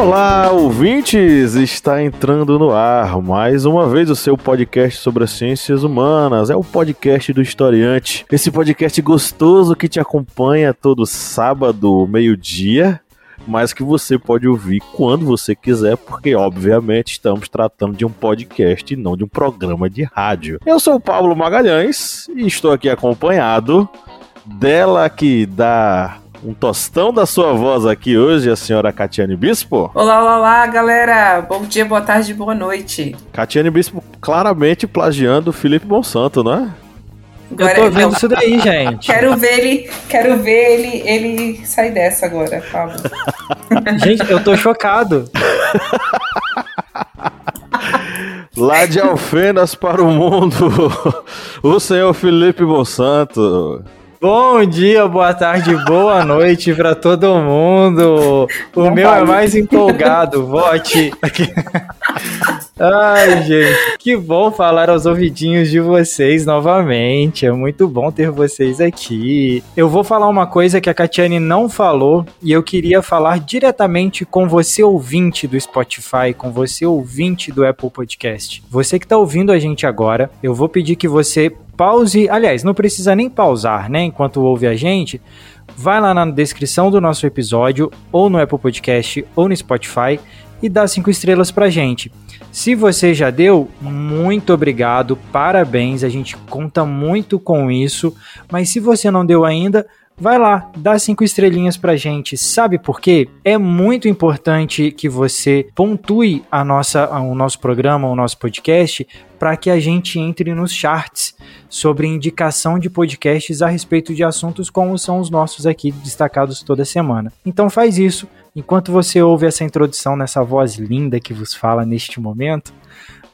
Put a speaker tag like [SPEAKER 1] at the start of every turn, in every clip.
[SPEAKER 1] Olá, ouvintes! Está entrando no ar mais uma vez o seu podcast sobre as ciências humanas. É o podcast do historiante. Esse podcast gostoso que te acompanha todo sábado, meio-dia, mas que você pode ouvir quando você quiser, porque obviamente estamos tratando de um podcast e não de um programa de rádio. Eu sou o Pablo Magalhães e estou aqui acompanhado dela que dá um tostão da sua voz aqui hoje, a senhora Catiane Bispo.
[SPEAKER 2] Olá, olá, olá, galera. Bom dia, boa tarde, boa noite.
[SPEAKER 1] Catiane Bispo claramente plagiando o Felipe Monsanto, não é?
[SPEAKER 3] Agora, eu tô vendo isso daí, gente.
[SPEAKER 2] Quero ver ele, quero ver ele, ele sair dessa agora, Pablo.
[SPEAKER 3] gente, eu tô chocado.
[SPEAKER 1] Lá de Alfenas para o mundo, o senhor Felipe Monsanto.
[SPEAKER 3] Bom dia, boa tarde, boa noite para todo mundo. O Não meu é mais empolgado, vote. Ai, gente, que bom falar aos ouvidinhos de vocês novamente. É muito bom ter vocês aqui. Eu vou falar uma coisa que a Catiane não falou e eu queria falar diretamente com você ouvinte do Spotify, com você ouvinte do Apple Podcast. Você que está ouvindo a gente agora, eu vou pedir que você pause, aliás, não precisa nem pausar, né, enquanto ouve a gente. Vai lá na descrição do nosso episódio, ou no Apple Podcast, ou no Spotify, e dá cinco estrelas pra gente. Se você já deu, muito obrigado, parabéns, a gente conta muito com isso. Mas se você não deu ainda, vai lá, dá cinco estrelinhas pra gente. Sabe por quê? É muito importante que você pontue a nossa, o nosso programa, o nosso podcast, para que a gente entre nos charts sobre indicação de podcasts a respeito de assuntos como são os nossos aqui destacados toda semana. Então faz isso. Enquanto você ouve essa introdução nessa voz linda que vos fala neste momento,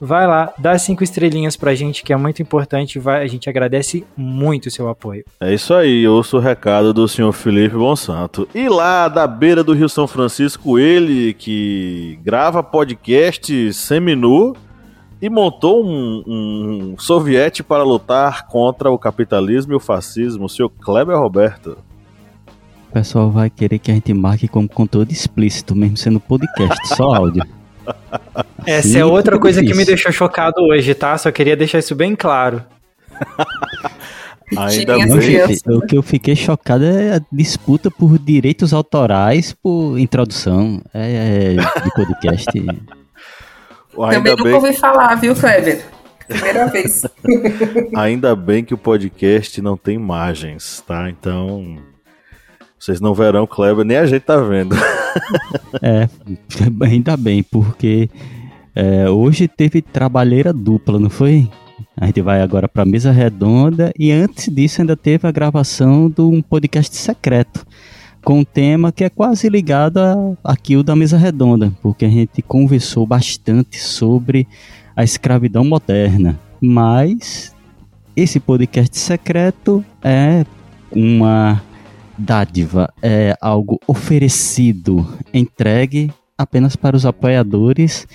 [SPEAKER 3] vai lá, dá cinco estrelinhas pra gente, que é muito importante. Vai, a gente agradece muito o seu apoio.
[SPEAKER 1] É isso aí, ouço o recado do senhor Felipe Monsanto. E lá da beira do Rio São Francisco, ele que grava podcast seminu e montou um, um soviete para lutar contra o capitalismo e o fascismo, o senhor Kleber Roberto.
[SPEAKER 4] O pessoal vai querer que a gente marque como conteúdo explícito, mesmo sendo podcast, só áudio.
[SPEAKER 3] Essa é outra coisa que me deixou chocado hoje, tá? Só queria deixar isso bem claro.
[SPEAKER 4] Ainda bem. O que eu fiquei chocado é a disputa por direitos autorais por introdução é, é de podcast.
[SPEAKER 2] Também nunca bem... ouvi falar, viu, Kleber? Primeira vez.
[SPEAKER 1] Ainda bem que o podcast não tem imagens, tá? Então vocês não verão Kleber, nem a gente tá vendo.
[SPEAKER 4] é, ainda bem, porque é, hoje teve trabalheira dupla, não foi? A gente vai agora para mesa redonda e antes disso ainda teve a gravação de um podcast secreto com um tema que é quase ligado a, aqui o da mesa redonda, porque a gente conversou bastante sobre a escravidão moderna. Mas esse podcast secreto é uma dádiva é algo oferecido, entregue apenas para os apoiadores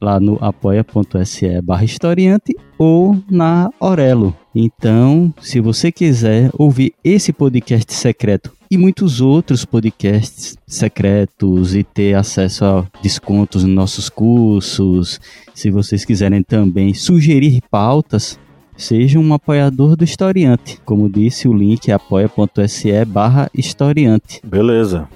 [SPEAKER 4] lá no apoia.se barra historiante ou na Orelo. Então, se você quiser ouvir esse podcast secreto e muitos outros podcasts secretos e ter acesso a descontos nos nossos cursos, se vocês quiserem também sugerir pautas, Seja um apoiador do Historiante. Como disse, o link é apoia.se barra historiante.
[SPEAKER 1] Beleza.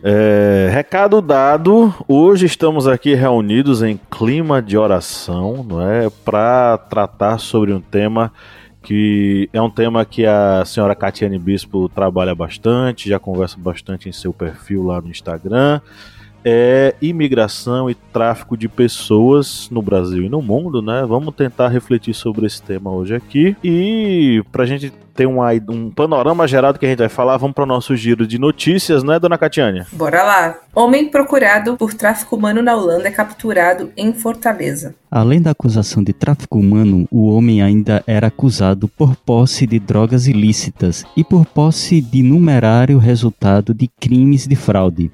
[SPEAKER 1] É, recado dado, hoje estamos aqui reunidos em clima de oração, não é, para tratar sobre um tema que é um tema que a senhora Catiane Bispo trabalha bastante, já conversa bastante em seu perfil lá no Instagram, é imigração e tráfico de pessoas no Brasil e no mundo, né? Vamos tentar refletir sobre esse tema hoje aqui. E pra gente ter um, um panorama geral do que a gente vai falar, vamos para o nosso giro de notícias, né, dona Catiane?
[SPEAKER 2] Bora lá. Homem procurado por tráfico humano na Holanda é capturado em Fortaleza.
[SPEAKER 4] Além da acusação de tráfico humano, o homem ainda era acusado por posse de drogas ilícitas e por posse de numerário resultado de crimes de fraude.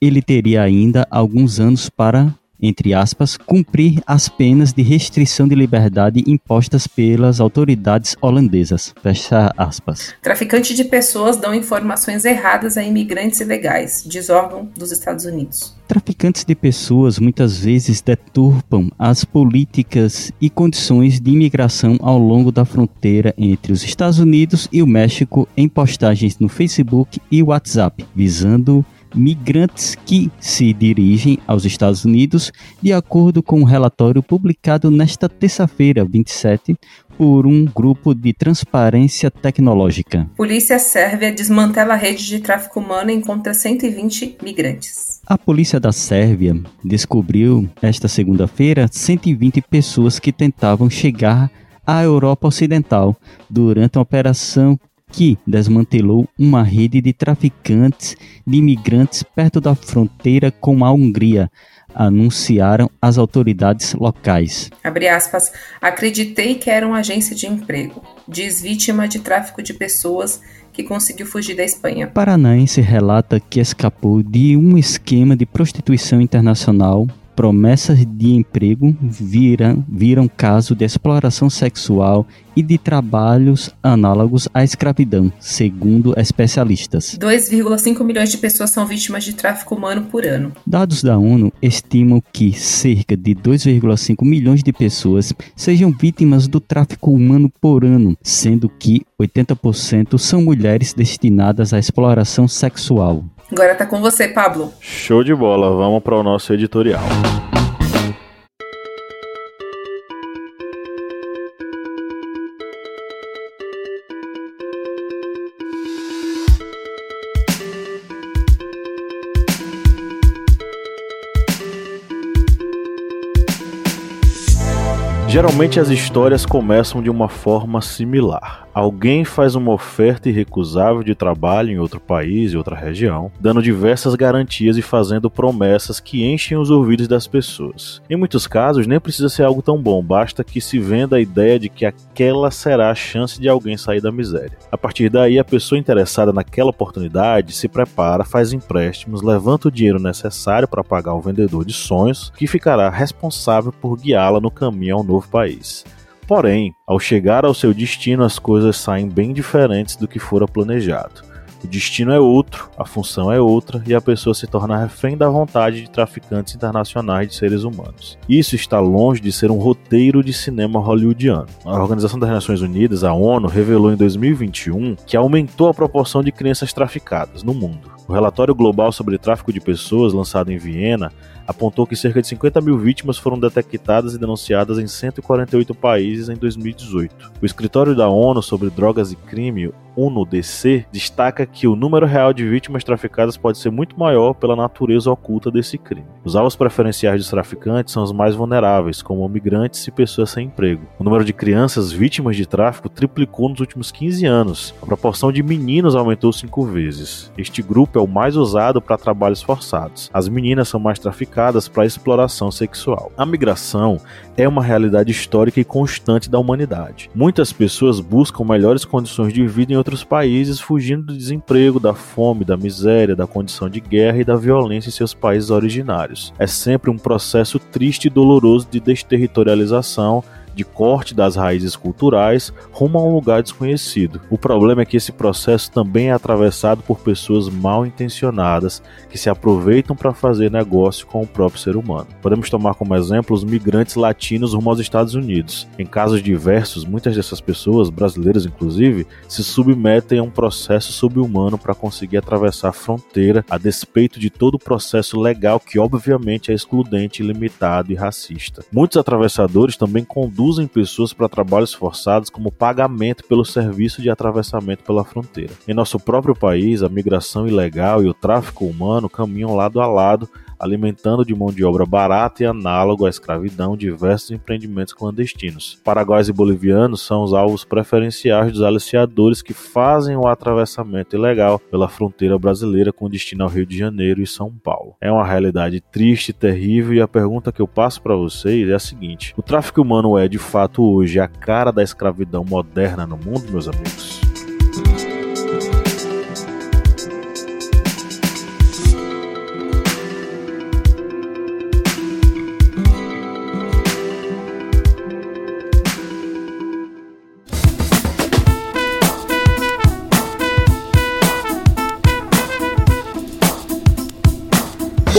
[SPEAKER 4] Ele teria ainda alguns anos para entre aspas, cumprir as penas de restrição de liberdade impostas pelas autoridades holandesas. Fecha aspas.
[SPEAKER 2] Traficantes de pessoas dão informações erradas a imigrantes ilegais, diz órgão dos Estados Unidos.
[SPEAKER 4] Traficantes de pessoas muitas vezes deturpam as políticas e condições de imigração ao longo da fronteira entre os Estados Unidos e o México em postagens no Facebook e WhatsApp, visando migrantes que se dirigem aos Estados Unidos, de acordo com um relatório publicado nesta terça-feira, 27, por um grupo de transparência tecnológica.
[SPEAKER 2] Polícia Sérvia desmantela a rede de tráfico humano e encontra 120 migrantes.
[SPEAKER 4] A polícia da Sérvia descobriu esta segunda-feira 120 pessoas que tentavam chegar à Europa Ocidental durante uma operação que desmantelou uma rede de traficantes de imigrantes perto da fronteira com a Hungria, anunciaram as autoridades locais.
[SPEAKER 2] Aspas, acreditei que era uma agência de emprego, diz vítima de tráfico de pessoas que conseguiu fugir da Espanha.
[SPEAKER 4] Paranaense relata que escapou de um esquema de prostituição internacional promessas de emprego viram, viram caso de exploração sexual e de trabalhos análogos à escravidão, segundo especialistas.
[SPEAKER 2] 2,5 milhões de pessoas são vítimas de tráfico humano por ano.
[SPEAKER 4] Dados da ONU estimam que cerca de 2,5 milhões de pessoas sejam vítimas do tráfico humano por ano, sendo que 80% são mulheres destinadas à exploração sexual.
[SPEAKER 2] Agora tá com você, Pablo.
[SPEAKER 1] Show de bola, vamos para o nosso editorial. Geralmente as histórias começam de uma forma similar. Alguém faz uma oferta irrecusável de trabalho em outro país e outra região, dando diversas garantias e fazendo promessas que enchem os ouvidos das pessoas. Em muitos casos, nem precisa ser algo tão bom, basta que se venda a ideia de que aquela será a chance de alguém sair da miséria. A partir daí, a pessoa interessada naquela oportunidade se prepara, faz empréstimos, levanta o dinheiro necessário para pagar o vendedor de sonhos, que ficará responsável por guiá-la no caminho ao novo país. Porém, ao chegar ao seu destino, as coisas saem bem diferentes do que fora planejado. O destino é outro, a função é outra e a pessoa se torna refém da vontade de traficantes internacionais de seres humanos. Isso está longe de ser um roteiro de cinema hollywoodiano. A Organização das Nações Unidas, a ONU, revelou em 2021 que aumentou a proporção de crianças traficadas no mundo. O relatório global sobre tráfico de pessoas, lançado em Viena, apontou que cerca de 50 mil vítimas foram detectadas e denunciadas em 148 países em 2018. O escritório da ONU sobre drogas e crime, ONU-DC, destaca que o número real de vítimas traficadas pode ser muito maior pela natureza oculta desse crime. Os alvos preferenciais dos traficantes são os mais vulneráveis, como migrantes e pessoas sem emprego. O número de crianças vítimas de tráfico triplicou nos últimos 15 anos. A proporção de meninos aumentou cinco vezes. Este grupo é o mais usado para trabalhos forçados. As meninas são mais traficadas para exploração sexual. A migração é uma realidade histórica e constante da humanidade. Muitas pessoas buscam melhores condições de vida em outros países, fugindo do desemprego, da fome, da miséria, da condição de guerra e da violência em seus países originários. É sempre um processo triste e doloroso de desterritorialização de corte das raízes culturais rumo a um lugar desconhecido. O problema é que esse processo também é atravessado por pessoas mal intencionadas que se aproveitam para fazer negócio com o próprio ser humano. Podemos tomar como exemplo os migrantes latinos rumo aos Estados Unidos. Em casos diversos, muitas dessas pessoas, brasileiras inclusive, se submetem a um processo subhumano para conseguir atravessar a fronteira a despeito de todo o processo legal que obviamente é excludente, limitado e racista. Muitos atravessadores também conduzem conduzem pessoas para trabalhos forçados como pagamento pelo serviço de atravessamento pela fronteira. Em nosso próprio país, a migração ilegal e o tráfico humano caminham lado a lado alimentando de mão de obra barata e análogo à escravidão diversos empreendimentos clandestinos. Paraguaios e bolivianos são os alvos preferenciais dos aliciadores que fazem o atravessamento ilegal pela fronteira brasileira com destino ao Rio de Janeiro e São Paulo. É uma realidade triste, terrível e a pergunta que eu passo para vocês é a seguinte: o tráfico humano é de fato hoje a cara da escravidão moderna no mundo, meus amigos?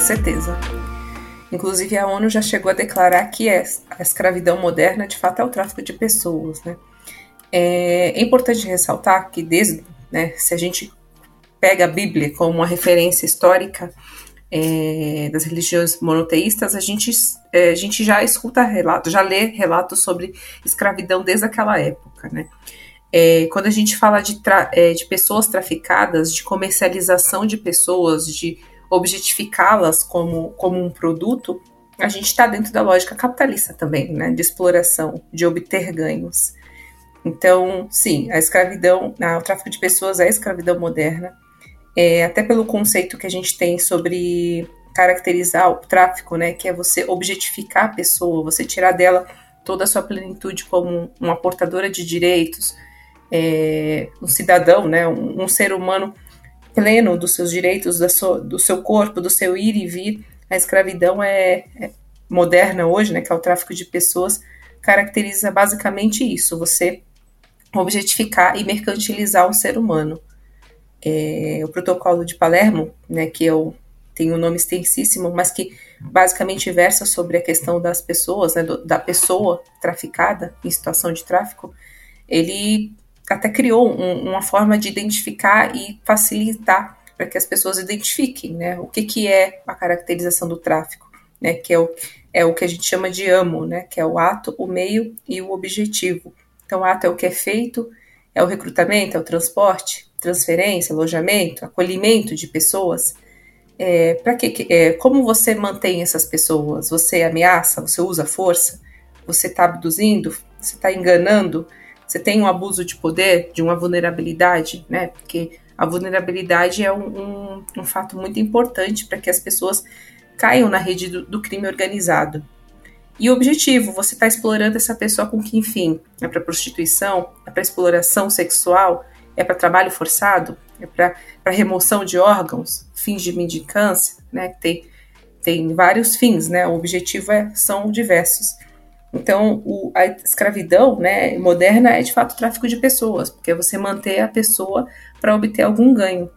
[SPEAKER 2] Certeza. Inclusive, a ONU já chegou a declarar que a escravidão moderna, de fato, é o tráfico de pessoas. Né? É, é importante ressaltar que, desde, né, se a gente pega a Bíblia como uma referência histórica é, das religiões monoteístas, a gente, é, a gente já escuta relatos, já lê relatos sobre escravidão desde aquela época. Né? É, quando a gente fala de, é, de pessoas traficadas, de comercialização de pessoas, de objetificá-las como, como um produto, a gente está dentro da lógica capitalista também, né, de exploração, de obter ganhos. Então, sim, a escravidão, o tráfico de pessoas é a escravidão moderna, é, até pelo conceito que a gente tem sobre caracterizar o tráfico, né, que é você objetificar a pessoa, você tirar dela toda a sua plenitude como uma portadora de direitos, é, um cidadão, né, um, um ser humano pleno dos seus direitos, sua, do seu corpo, do seu ir e vir. A escravidão é, é, moderna hoje, né, que é o tráfico de pessoas, caracteriza basicamente isso: você objetificar e mercantilizar um ser humano. É, o protocolo de Palermo, né, que eu tenho um nome extensíssimo, mas que basicamente versa sobre a questão das pessoas, né, do, da pessoa traficada em situação de tráfico, ele até criou um, uma forma de identificar e facilitar para que as pessoas identifiquem né, o que, que é a caracterização do tráfico, né, que é o, é o que a gente chama de amo, né, que é o ato, o meio e o objetivo. Então, o ato é o que é feito, é o recrutamento, é o transporte, transferência, alojamento, acolhimento de pessoas. É, para que, é, como você mantém essas pessoas? Você ameaça? Você usa força? Você está abduzindo? Você está enganando? Você tem um abuso de poder, de uma vulnerabilidade, né? Porque a vulnerabilidade é um, um, um fato muito importante para que as pessoas caiam na rede do, do crime organizado. E o objetivo, você está explorando essa pessoa com que fim? É para prostituição? É para exploração sexual? É para trabalho forçado? É para remoção de órgãos? Fins de mendicância? Né? Tem, tem vários fins, né? O objetivo é, são diversos. Então, o, a escravidão né, moderna é de fato tráfico de pessoas, porque é você manter a pessoa para obter algum ganho.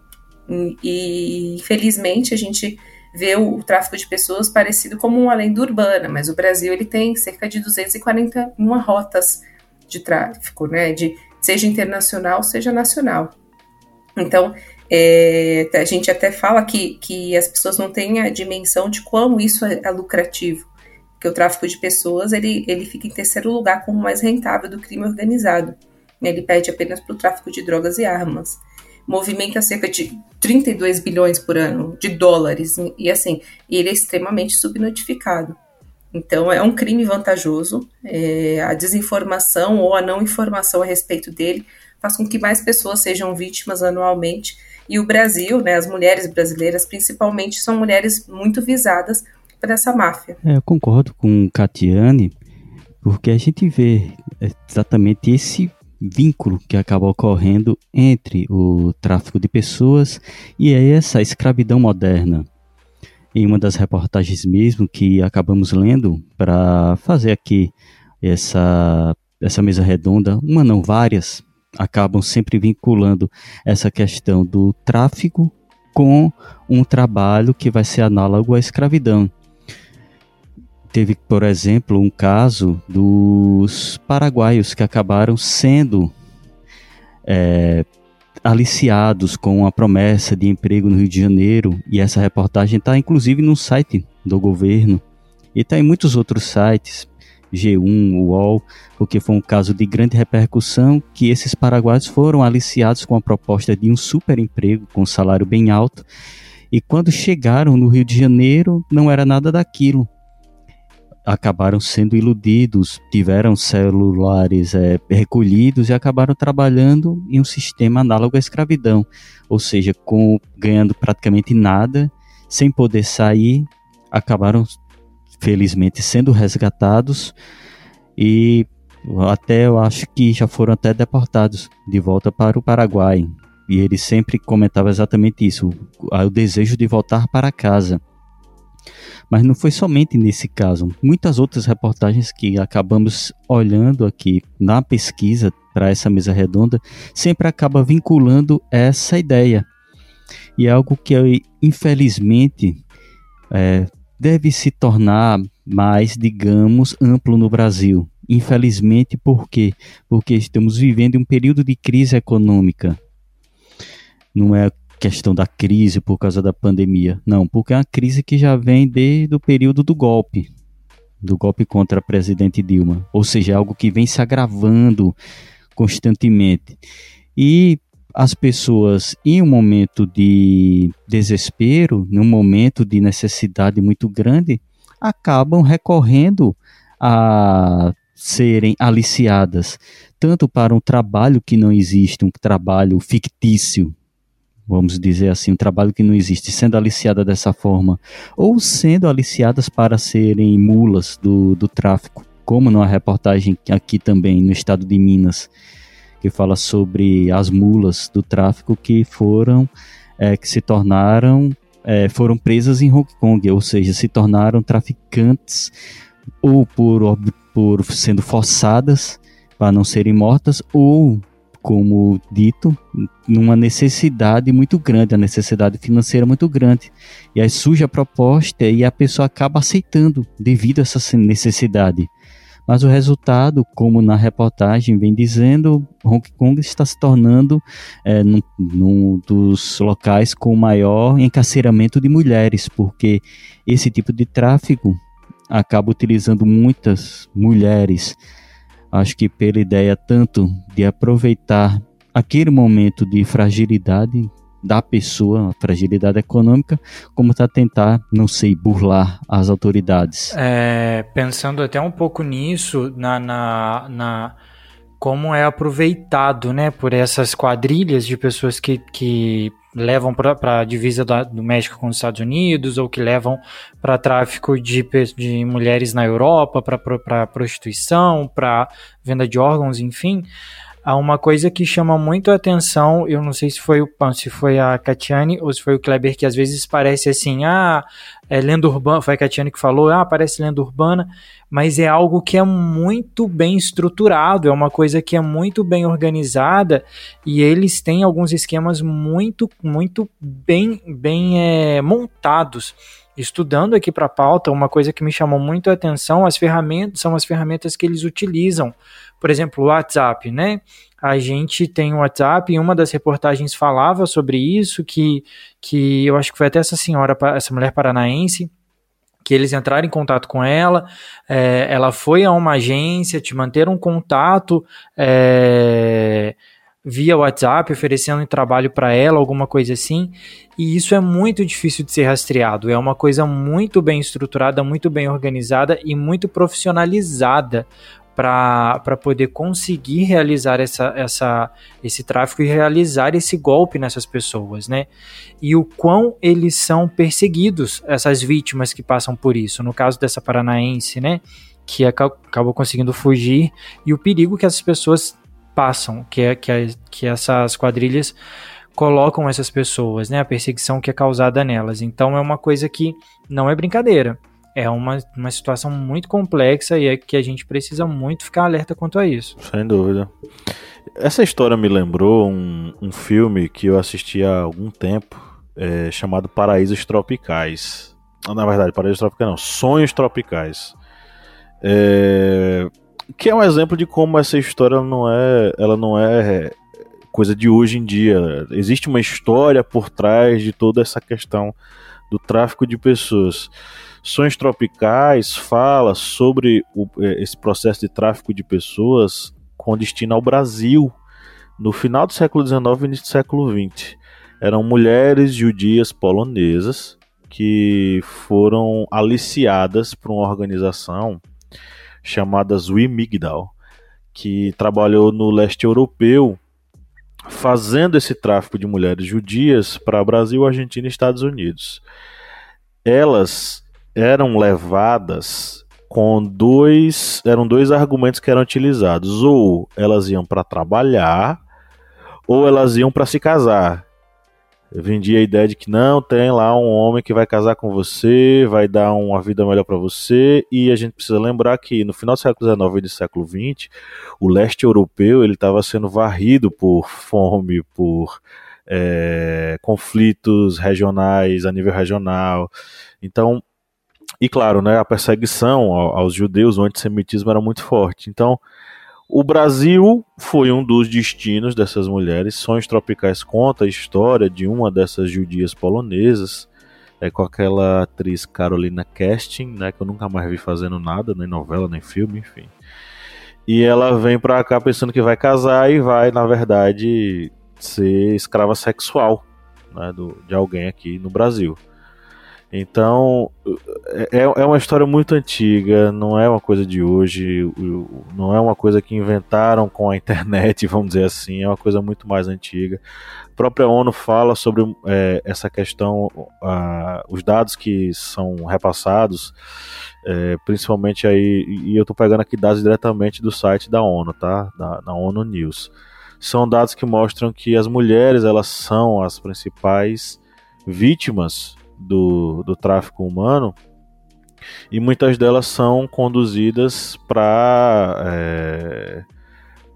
[SPEAKER 2] E, e, infelizmente, a gente vê o, o, tráfico de pessoas parecido como uma lenda urbana, mas o Brasil ele tem cerca de 241 rotas de tráfico, né, de, seja internacional, seja nacional. Então, é, a gente até fala que, que as pessoas não têm a dimensão de como isso é, é lucrativo que o tráfico de pessoas ele, ele fica em terceiro lugar como mais rentável do crime organizado. Ele pede apenas para o tráfico de drogas e armas. Movimenta cerca de 32 bilhões por ano de dólares e assim, ele é extremamente subnotificado. Então é um crime vantajoso. É, a desinformação ou a não informação a respeito dele faz com que mais pessoas sejam vítimas anualmente. E o Brasil, né, as mulheres brasileiras principalmente, são mulheres muito visadas por essa máfia.
[SPEAKER 4] É, eu concordo com Catiane, porque a gente vê exatamente esse vínculo que acaba ocorrendo entre o tráfico de pessoas e essa escravidão moderna. Em uma das reportagens mesmo que acabamos lendo para fazer aqui essa, essa mesa redonda, uma não várias, acabam sempre vinculando essa questão do tráfico com um trabalho que vai ser análogo à escravidão. Teve, por exemplo, um caso dos paraguaios que acabaram sendo é, aliciados com a promessa de emprego no Rio de Janeiro, e essa reportagem está inclusive no site do governo. E está em muitos outros sites, G1, UOL, porque foi um caso de grande repercussão que esses paraguaios foram aliciados com a proposta de um super emprego com salário bem alto, e quando chegaram no Rio de Janeiro não era nada daquilo acabaram sendo iludidos, tiveram celulares é, recolhidos e acabaram trabalhando em um sistema análogo à escravidão, ou seja, com ganhando praticamente nada, sem poder sair, acabaram felizmente sendo resgatados e até eu acho que já foram até deportados de volta para o Paraguai. E ele sempre comentava exatamente isso, o desejo de voltar para casa. Mas não foi somente nesse caso. Muitas outras reportagens que acabamos olhando aqui na pesquisa para essa mesa redonda sempre acaba vinculando essa ideia. E é algo que, infelizmente, é, deve se tornar mais, digamos, amplo no Brasil. Infelizmente, por quê? Porque estamos vivendo um período de crise econômica. Não é questão da crise por causa da pandemia. Não, porque é uma crise que já vem desde o período do golpe, do golpe contra a presidente Dilma. Ou seja, é algo que vem se agravando constantemente. E as pessoas, em um momento de desespero, num momento de necessidade muito grande, acabam recorrendo a serem aliciadas, tanto para um trabalho que não existe, um trabalho fictício, vamos dizer assim, um trabalho que não existe, sendo aliciada dessa forma, ou sendo aliciadas para serem mulas do, do tráfico, como numa reportagem aqui também no estado de Minas, que fala sobre as mulas do tráfico que foram, é, que se tornaram, é, foram presas em Hong Kong, ou seja, se tornaram traficantes ou por, por sendo forçadas para não serem mortas, ou como dito, numa necessidade muito grande, a necessidade financeira muito grande. E aí surge a proposta e a pessoa acaba aceitando devido a essa necessidade. Mas o resultado, como na reportagem vem dizendo, Hong Kong está se tornando é, num, num dos locais com maior encarceramento de mulheres, porque esse tipo de tráfico acaba utilizando muitas mulheres Acho que pela ideia tanto de aproveitar aquele momento de fragilidade da pessoa, a fragilidade econômica, como tá tentar, não sei, burlar as autoridades.
[SPEAKER 3] É, pensando até um pouco nisso, na, na, na como é aproveitado, né, por essas quadrilhas de pessoas que, que levam para a divisa da, do México com os Estados Unidos ou que levam para tráfico de, de mulheres na Europa, para prostituição, para venda de órgãos, enfim. Há uma coisa que chama muito a atenção, eu não sei se foi o se foi a Catiane ou se foi o Kleber, que às vezes parece assim, ah, é lenda urbana, foi a Catiane que falou, ah, parece lenda urbana, mas é algo que é muito bem estruturado, é uma coisa que é muito bem organizada e eles têm alguns esquemas muito, muito bem, bem é, montados estudando aqui para a pauta, uma coisa que me chamou muito a atenção, as ferramentas são as ferramentas que eles utilizam. Por exemplo, o WhatsApp, né? A gente tem o WhatsApp e uma das reportagens falava sobre isso, que, que eu acho que foi até essa senhora, essa mulher paranaense, que eles entraram em contato com ela, é, ela foi a uma agência, te manteram um contato, é, via WhatsApp, oferecendo trabalho para ela, alguma coisa assim. E isso é muito difícil de ser rastreado. É uma coisa muito bem estruturada, muito bem organizada e muito profissionalizada. para poder conseguir realizar essa, essa, esse tráfico e realizar esse golpe nessas pessoas, né? E o quão eles são perseguidos, essas vítimas que passam por isso. No caso dessa paranaense, né? Que acabou conseguindo fugir e o perigo que essas pessoas passam, que, é, que, é, que essas quadrilhas colocam essas pessoas, né? A perseguição que é causada nelas. Então é uma coisa que não é brincadeira é uma, uma situação muito complexa e é que a gente precisa muito ficar alerta quanto a isso.
[SPEAKER 1] Sem dúvida. Essa história me lembrou um, um filme que eu assisti há algum tempo, é, chamado Paraísos Tropicais. Na verdade, Paraísos Tropicais não, Sonhos Tropicais. É, que é um exemplo de como essa história não é, ela não é coisa de hoje em dia. Existe uma história por trás de toda essa questão do tráfico de pessoas. Sonhos Tropicais fala sobre o, é, esse processo de tráfico de pessoas com destino ao Brasil no final do século XIX e início do século XX. Eram mulheres judias polonesas que foram aliciadas por uma organização chamada Zui Migdal, que trabalhou no leste europeu fazendo esse tráfico de mulheres judias para Brasil, Argentina e Estados Unidos. Elas eram levadas com dois eram dois argumentos que eram utilizados ou elas iam para trabalhar ou elas iam para se casar vendia a ideia de que não tem lá um homem que vai casar com você vai dar uma vida melhor para você e a gente precisa lembrar que no final do século XIX e do século XX o leste europeu ele estava sendo varrido por fome por é, conflitos regionais a nível regional então e claro, né, a perseguição aos judeus, o antissemitismo era muito forte. Então, o Brasil foi um dos destinos dessas mulheres. Sonhos Tropicais conta a história de uma dessas judias polonesas, é, com aquela atriz Carolina Kestin, né, que eu nunca mais vi fazendo nada, nem novela, nem filme, enfim. E ela vem pra cá pensando que vai casar e vai, na verdade, ser escrava sexual né, do, de alguém aqui no Brasil. Então, é, é uma história muito antiga, não é uma coisa de hoje, não é uma coisa que inventaram com a internet, vamos dizer assim, é uma coisa muito mais antiga. A própria ONU fala sobre é, essa questão, os dados que são repassados, é, principalmente aí, e eu estou pegando aqui dados diretamente do site da ONU, tá? Da, da ONU News. São dados que mostram que as mulheres elas são as principais vítimas do, do tráfico humano e muitas delas são conduzidas para é,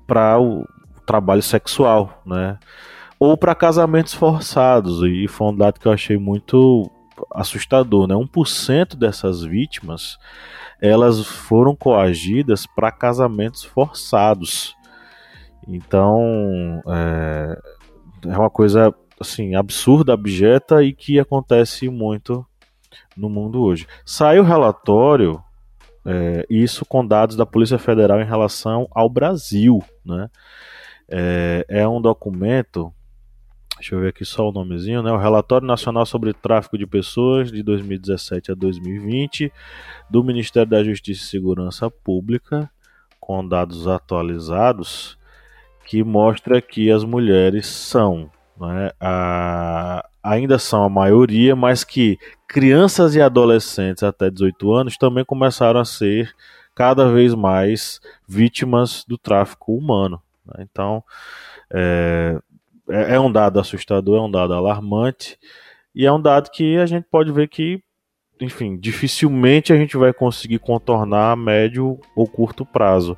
[SPEAKER 1] para o trabalho sexual, né? Ou para casamentos forçados, e foi um dado que eu achei muito assustador, né? 1% dessas vítimas elas foram coagidas para casamentos forçados. Então, é, é uma coisa assim, absurda, abjeta e que acontece muito no mundo hoje. Saiu relatório, é, isso com dados da Polícia Federal em relação ao Brasil, né? É, é um documento, deixa eu ver aqui só o nomezinho, né? O Relatório Nacional sobre Tráfico de Pessoas de 2017 a 2020 do Ministério da Justiça e Segurança Pública, com dados atualizados, que mostra que as mulheres são né, a, ainda são a maioria, mas que crianças e adolescentes até 18 anos também começaram a ser cada vez mais vítimas do tráfico humano. Né? Então, é, é, é um dado assustador, é um dado alarmante, e é um dado que a gente pode ver que, enfim, dificilmente a gente vai conseguir contornar a médio ou curto prazo.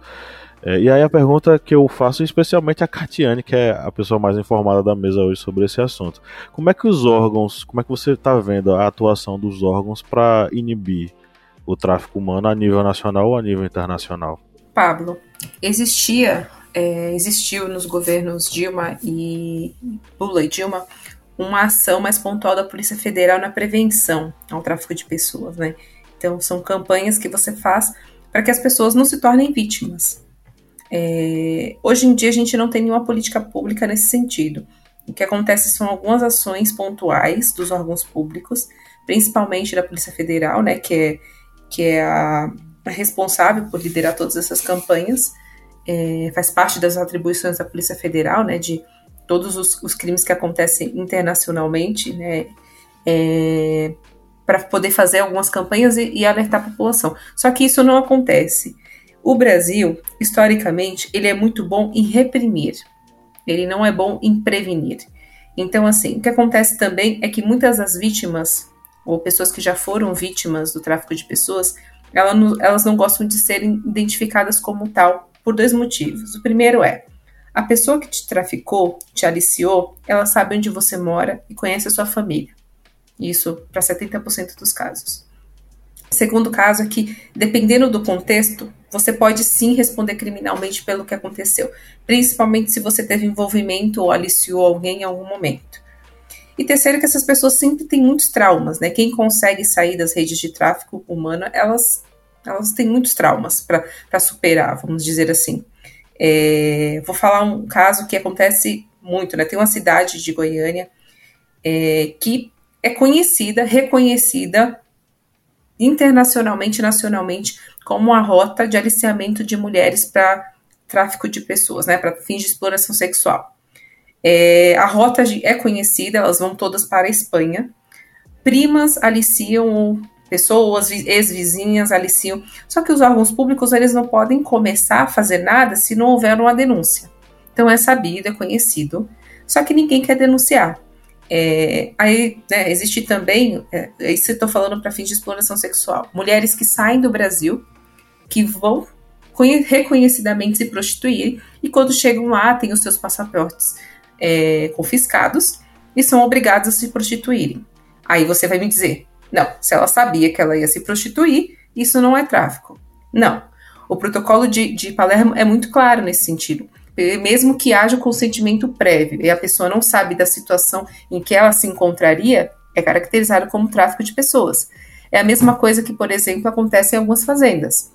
[SPEAKER 1] É, e aí a pergunta que eu faço especialmente a Catiane, que é a pessoa mais informada da mesa hoje sobre esse assunto. Como é que os órgãos, como é que você está vendo a atuação dos órgãos para inibir o tráfico humano a nível nacional ou a nível internacional?
[SPEAKER 2] Pablo, existia, é, existiu nos governos Dilma e Lula e Dilma uma ação mais pontual da Polícia Federal na prevenção ao tráfico de pessoas, né? Então são campanhas que você faz para que as pessoas não se tornem vítimas. É, hoje em dia a gente não tem nenhuma política pública nesse sentido. O que acontece são algumas ações pontuais dos órgãos públicos, principalmente da Polícia Federal, né, que é, que é a, responsável por liderar todas essas campanhas, é, faz parte das atribuições da Polícia Federal, né, de todos os, os crimes que acontecem internacionalmente, né, é, para poder fazer algumas campanhas e, e alertar a população. Só que isso não acontece. O Brasil, historicamente, ele é muito bom em reprimir. Ele não é bom em prevenir. Então, assim, o que acontece também é que muitas das vítimas, ou pessoas que já foram vítimas do tráfico de pessoas, elas não, gostam de serem identificadas como tal por dois motivos. O primeiro é, a pessoa que te traficou, te aliciou, ela sabe onde você mora e conhece a sua família. Isso para 70% dos casos. Segundo caso é que, dependendo do contexto, você pode sim responder criminalmente pelo que aconteceu, principalmente se você teve envolvimento ou aliciou alguém em algum momento. E terceiro, que essas pessoas sempre têm muitos traumas, né? Quem consegue sair das redes de tráfico humano, elas, elas têm muitos traumas para superar, vamos dizer assim. É, vou falar um caso que acontece muito, né? Tem uma cidade de Goiânia é, que é conhecida, reconhecida internacionalmente e nacionalmente como a rota de aliciamento de mulheres para tráfico de pessoas, né, para fins de exploração sexual. É, a rota é conhecida, elas vão todas para a Espanha. Primas aliciam pessoas, ex-vizinhas aliciam. Só que os órgãos públicos eles não podem começar a fazer nada se não houver uma denúncia. Então é sabido, é conhecido. Só que ninguém quer denunciar. É, aí né, existe também, é, isso eu estou falando para fins de exploração sexual, mulheres que saem do Brasil, que vão reconhecidamente se prostituir e quando chegam lá têm os seus passaportes é, confiscados e são obrigadas a se prostituírem. Aí você vai me dizer, não, se ela sabia que ela ia se prostituir, isso não é tráfico. Não. O protocolo de, de Palermo é muito claro nesse sentido mesmo que haja consentimento prévio e a pessoa não sabe da situação em que ela se encontraria, é caracterizado como tráfico de pessoas. É a mesma coisa que, por exemplo, acontece em algumas fazendas.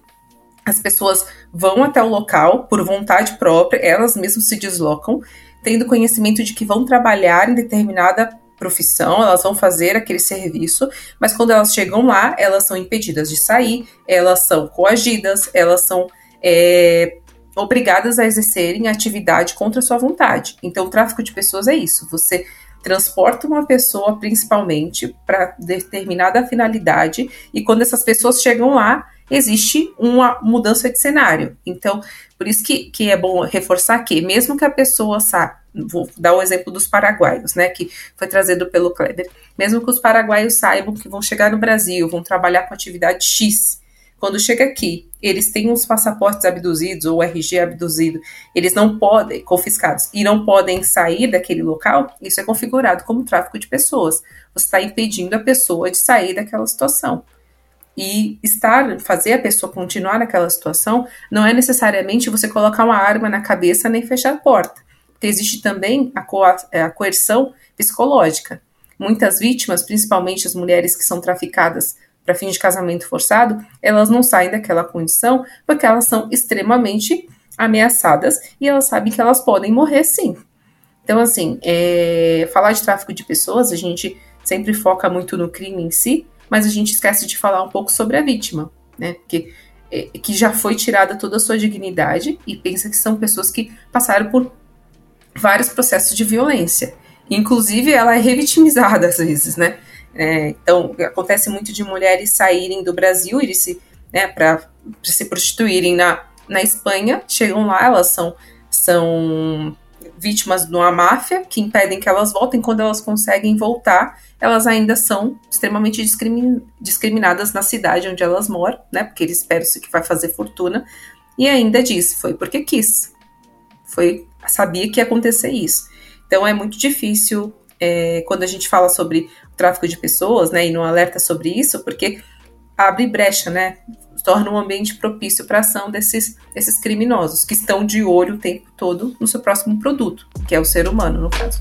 [SPEAKER 2] As pessoas vão até o local por vontade própria, elas mesmas se deslocam, tendo conhecimento de que vão trabalhar em determinada profissão, elas vão fazer aquele serviço, mas quando elas chegam lá, elas são impedidas de sair, elas são coagidas, elas são é, obrigadas a exercerem atividade contra sua vontade. Então, o tráfico de pessoas é isso. Você transporta uma pessoa principalmente para determinada finalidade e quando essas pessoas chegam lá, existe uma mudança de cenário. Então, por isso que, que é bom reforçar que, mesmo que a pessoa saiba, vou dar o exemplo dos paraguaios, né, que foi trazido pelo Kleber, mesmo que os paraguaios saibam que vão chegar no Brasil, vão trabalhar com atividade X, quando chega aqui, eles têm os passaportes abduzidos ou RG abduzido, eles não podem, confiscados, e não podem sair daquele local, isso é configurado como tráfico de pessoas. Você está impedindo a pessoa de sair daquela situação. E estar, fazer a pessoa continuar naquela situação, não é necessariamente você colocar uma arma na cabeça nem fechar a porta. Porque existe também a, co a coerção psicológica. Muitas vítimas, principalmente as mulheres que são traficadas para fim de casamento forçado, elas não saem daquela condição porque elas são extremamente ameaçadas e elas sabem que elas podem morrer sim. Então, assim, é, falar de tráfico de pessoas, a gente sempre foca muito no crime em si, mas a gente esquece de falar um pouco sobre a vítima, né? Porque é, que já foi tirada toda a sua dignidade e pensa que são pessoas que passaram por vários processos de violência. Inclusive, ela é revitimizada às vezes, né? É, então, acontece muito de mulheres saírem do Brasil e se, né, para se prostituírem na, na Espanha, chegam lá, elas são, são vítimas de uma máfia que impedem que elas voltem. Quando elas conseguem voltar, elas ainda são extremamente discrimin discriminadas na cidade onde elas moram, né? Porque eles esperam que vai fazer fortuna. E ainda diz, foi porque quis. Foi, sabia que ia acontecer isso. Então é muito difícil é, quando a gente fala sobre tráfico de pessoas, né, e não alerta sobre isso, porque abre brecha, né, torna um ambiente propício para a ação desses, desses criminosos, que estão de olho o tempo todo no seu próximo produto, que é o ser humano, no caso.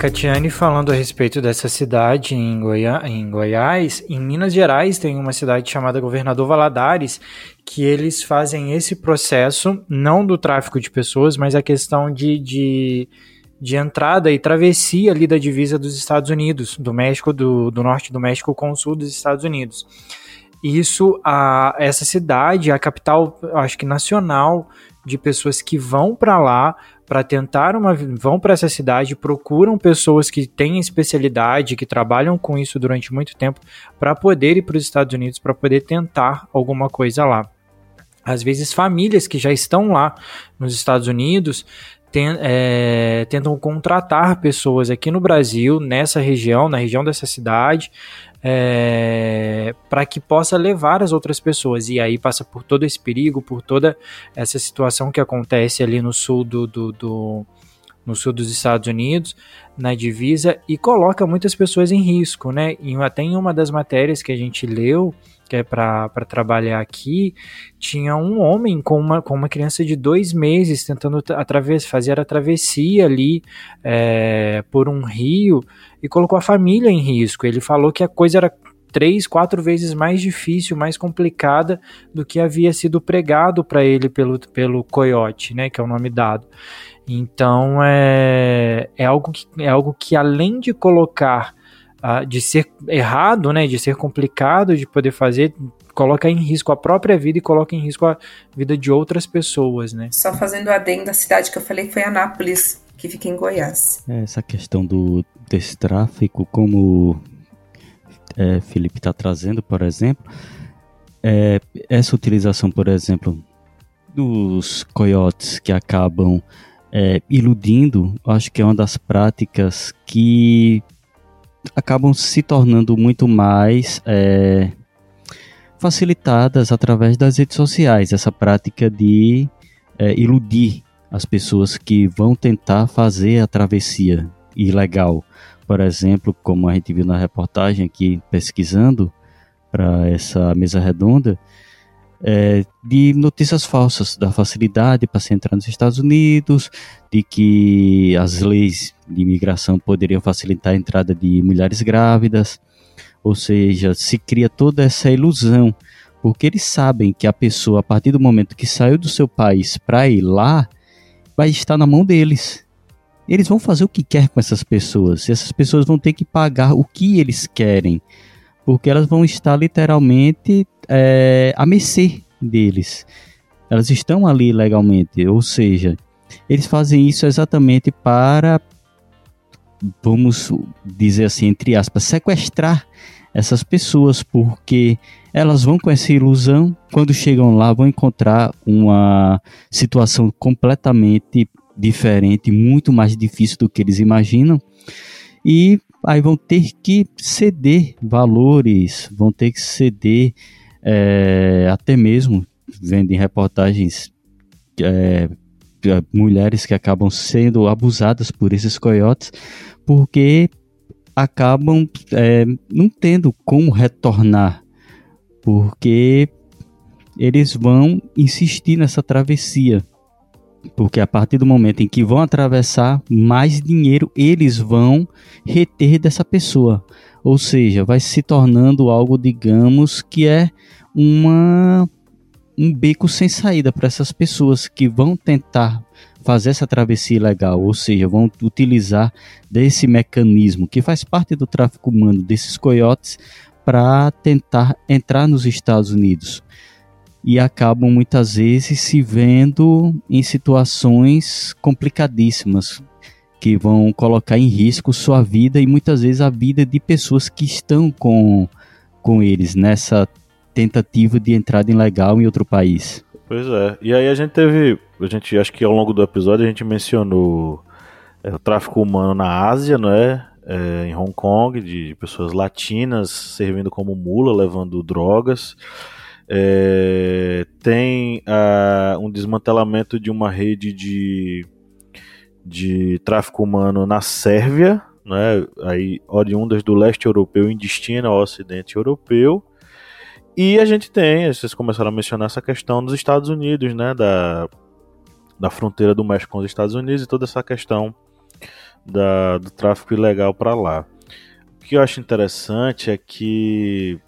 [SPEAKER 3] Catiane falando a respeito dessa cidade em, Goiá em Goiás, em Minas Gerais tem uma cidade chamada Governador Valadares, que eles fazem esse processo, não do tráfico de pessoas, mas a questão de, de, de entrada e travessia ali da divisa dos Estados Unidos, do México, do, do norte do México com o sul dos Estados Unidos. Isso, a, essa cidade, a capital, acho que nacional, de pessoas que vão para lá para tentar uma vão para essa cidade, procuram pessoas que têm especialidade, que trabalham com isso durante muito tempo para poder ir para os Estados Unidos, para poder tentar alguma coisa lá. Às vezes famílias que já estão lá nos Estados Unidos é, tentam contratar pessoas aqui no Brasil, nessa região, na região dessa cidade, é, para que possa levar as outras pessoas. E aí passa por todo esse perigo, por toda essa situação que acontece ali no sul do, do, do no sul dos Estados Unidos, na divisa, e coloca muitas pessoas em risco, né? E até em uma das matérias que a gente leu, que é para trabalhar aqui, tinha um homem com uma, com uma criança de dois meses tentando através, fazer a travessia ali é, por um rio e colocou a família em risco. Ele falou que a coisa era três, quatro vezes mais difícil, mais complicada do que havia sido pregado para ele pelo, pelo coiote, né, que é o nome dado. Então é, é, algo, que, é algo que além de colocar de ser errado, né, de ser complicado de poder fazer, coloca em risco a própria vida e coloca em risco a vida de outras pessoas, né?
[SPEAKER 2] Só fazendo adendo da cidade que eu falei que foi Anápolis, que fica em Goiás.
[SPEAKER 4] É, essa questão do desse tráfico, como é, Felipe está trazendo, por exemplo, é, essa utilização, por exemplo, dos coiotes que acabam é, iludindo, acho que é uma das práticas que acabam se tornando muito mais é, facilitadas através das redes sociais. Essa prática de é, iludir as pessoas que vão tentar fazer a travessia ilegal. Por exemplo, como a gente viu na reportagem aqui pesquisando para essa mesa redonda, é, de notícias falsas, da facilidade para se entrar nos Estados Unidos, de que as leis de imigração poderiam facilitar a entrada de mulheres grávidas, ou seja, se cria toda essa ilusão, porque eles sabem que a pessoa, a partir do momento que saiu do seu país para ir lá, vai estar na mão deles. Eles vão fazer o que quer com essas pessoas, e essas pessoas vão ter que pagar o que eles querem porque elas vão estar literalmente é, à mercê deles. Elas estão ali legalmente, ou seja, eles fazem isso exatamente para, vamos dizer assim, entre aspas, sequestrar essas pessoas, porque elas vão com essa ilusão, quando chegam lá, vão encontrar uma situação completamente diferente, muito mais difícil do que eles imaginam, e aí vão ter que ceder valores, vão ter que ceder é, até mesmo, vendo em reportagens, é, mulheres que acabam sendo abusadas por esses coiotes, porque acabam é, não tendo como retornar, porque eles vão insistir nessa travessia. Porque a partir do momento em que vão atravessar, mais dinheiro eles vão reter dessa pessoa. Ou seja, vai se tornando algo, digamos, que é uma um beco sem saída para essas pessoas que vão tentar fazer essa travessia ilegal, ou seja, vão utilizar desse mecanismo que faz parte do tráfico humano desses coiotes para tentar entrar nos Estados Unidos. e acabam muitas vezes se vendo em situações complicadíssimas que vão colocar em risco sua vida e muitas vezes a vida de pessoas que estão com, com eles nessa tentativa de entrada ilegal em outro país.
[SPEAKER 1] Pois é. E aí a gente teve, a gente acho que ao longo do episódio a gente mencionou é, o tráfico humano na Ásia, não é? é em Hong Kong, de pessoas latinas servindo como mula, levando drogas. É, tem uh, um desmantelamento de uma rede de, de tráfico humano na Sérvia, né, aí oriundas do leste europeu em destino ao ocidente europeu. E a gente tem, vocês começaram a mencionar essa questão dos Estados Unidos, né, da, da fronteira do México com os Estados Unidos e toda essa questão da, do tráfico ilegal para lá. O que eu acho interessante é que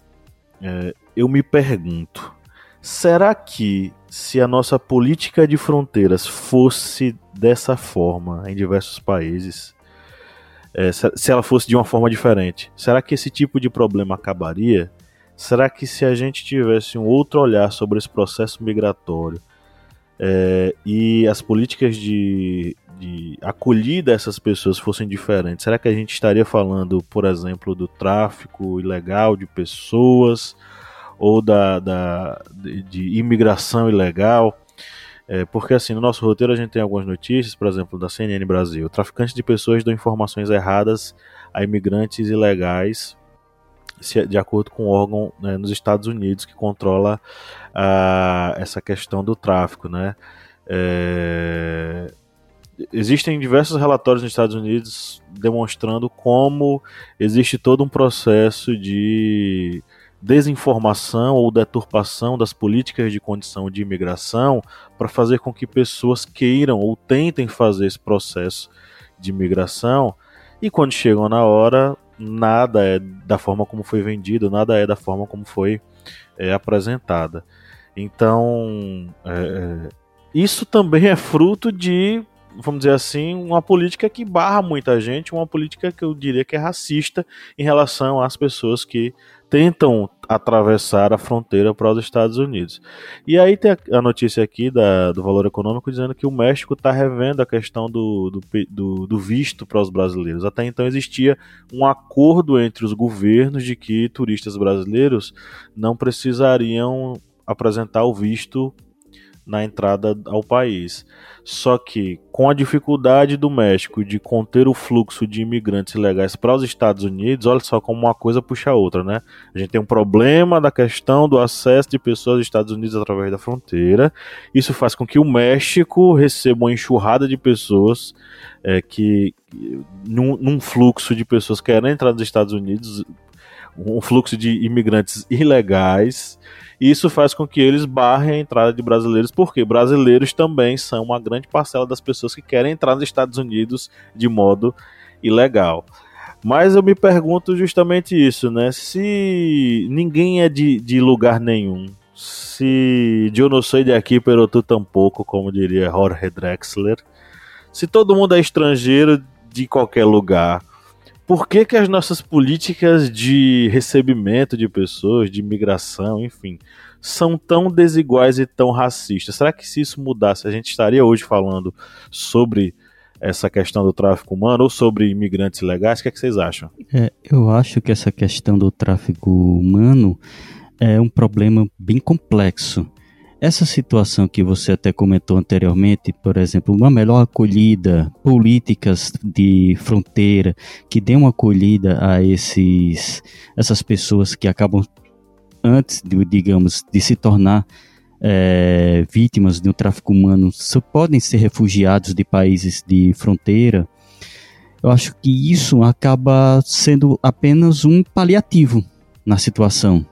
[SPEAKER 1] é, eu me pergunto: será que se a nossa política de fronteiras fosse dessa forma em diversos países, é, se ela fosse de uma forma diferente, será que esse tipo de problema acabaria? Será que se a gente tivesse um outro olhar sobre esse processo migratório é, e as políticas de, de acolhida dessas pessoas fossem diferentes, será que a gente estaria falando, por exemplo, do tráfico ilegal de pessoas? Ou da, da de, de, imigração ilegal. É, porque assim, no nosso roteiro a gente tem algumas notícias, por exemplo, da CNN Brasil. Traficantes de pessoas dão informações erradas a imigrantes ilegais, se, de acordo com o órgão né, nos Estados Unidos que controla essa questão do tráfico, né? É, existem diversos relatórios nos Estados Unidos demonstrando como existe todo um processo de desinformação ou deturpação das políticas de condição de imigração para fazer com que pessoas queiram ou tentem fazer esse processo de imigração e quando chegam na hora nada é da forma como foi vendido, nada é da forma como foi é, apresentada. Então, é, é isso também é fruto de, vamos dizer assim, uma política que barra muita gente, uma política que eu diria que é racista em relação às pessoas que tentam atravessar a fronteira para os Estados Unidos. E aí tem a notícia aqui da, do Valor Econômico dizendo que o México está revendo a questão do, do, do, do visto para os brasileiros. Até então existia um acordo entre os governos de que turistas brasileiros não precisariam apresentar o visto na entrada ao país. Só que, com a dificuldade do México de conter o fluxo de imigrantes ilegais para os Estados Unidos, olha só como uma coisa puxa a outra, né? A gente tem um problema da questão do acesso de pessoas aos Estados Unidos através da fronteira. Isso faz com que o México receba uma enxurrada de pessoas é, que, num, num fluxo de pessoas querendo entrar nos Estados Unidos, um fluxo de imigrantes ilegais isso faz com que eles barrem a entrada de brasileiros, porque brasileiros também são uma grande parcela das pessoas que querem entrar nos Estados Unidos de modo ilegal. Mas eu me pergunto justamente isso, né? Se ninguém é de, de lugar nenhum, se eu não sou de aqui, pero tu tampouco, como diria Jorge Drexler, se todo mundo é estrangeiro de qualquer lugar, por que, que as nossas políticas de recebimento de pessoas, de imigração, enfim, são tão desiguais e tão racistas? Será que se isso mudasse, a gente estaria hoje falando sobre essa questão do tráfico humano ou sobre imigrantes legais? O que, é que vocês acham?
[SPEAKER 4] É, eu acho que essa questão do tráfico humano é um problema bem complexo. Essa situação que você até comentou anteriormente, por exemplo, uma melhor acolhida, políticas de fronteira que dêem uma acolhida a esses, essas pessoas que acabam antes, de, digamos, de se tornar é, vítimas de um tráfico humano, só podem ser refugiados de países de fronteira. Eu acho que isso acaba sendo apenas um paliativo na situação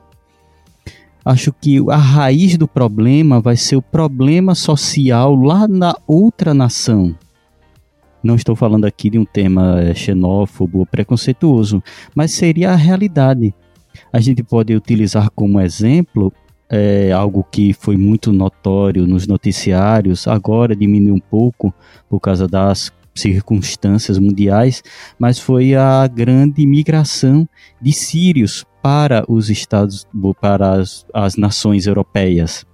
[SPEAKER 4] acho que a raiz do problema vai ser o problema social lá na outra nação. Não estou falando aqui de um tema é, xenófobo ou preconceituoso, mas seria a realidade. A gente pode utilizar como exemplo é, algo que foi muito notório nos noticiários, agora diminuiu um pouco por causa das circunstâncias mundiais, mas foi a grande migração de sírios para os estados, para as, as nações europeias.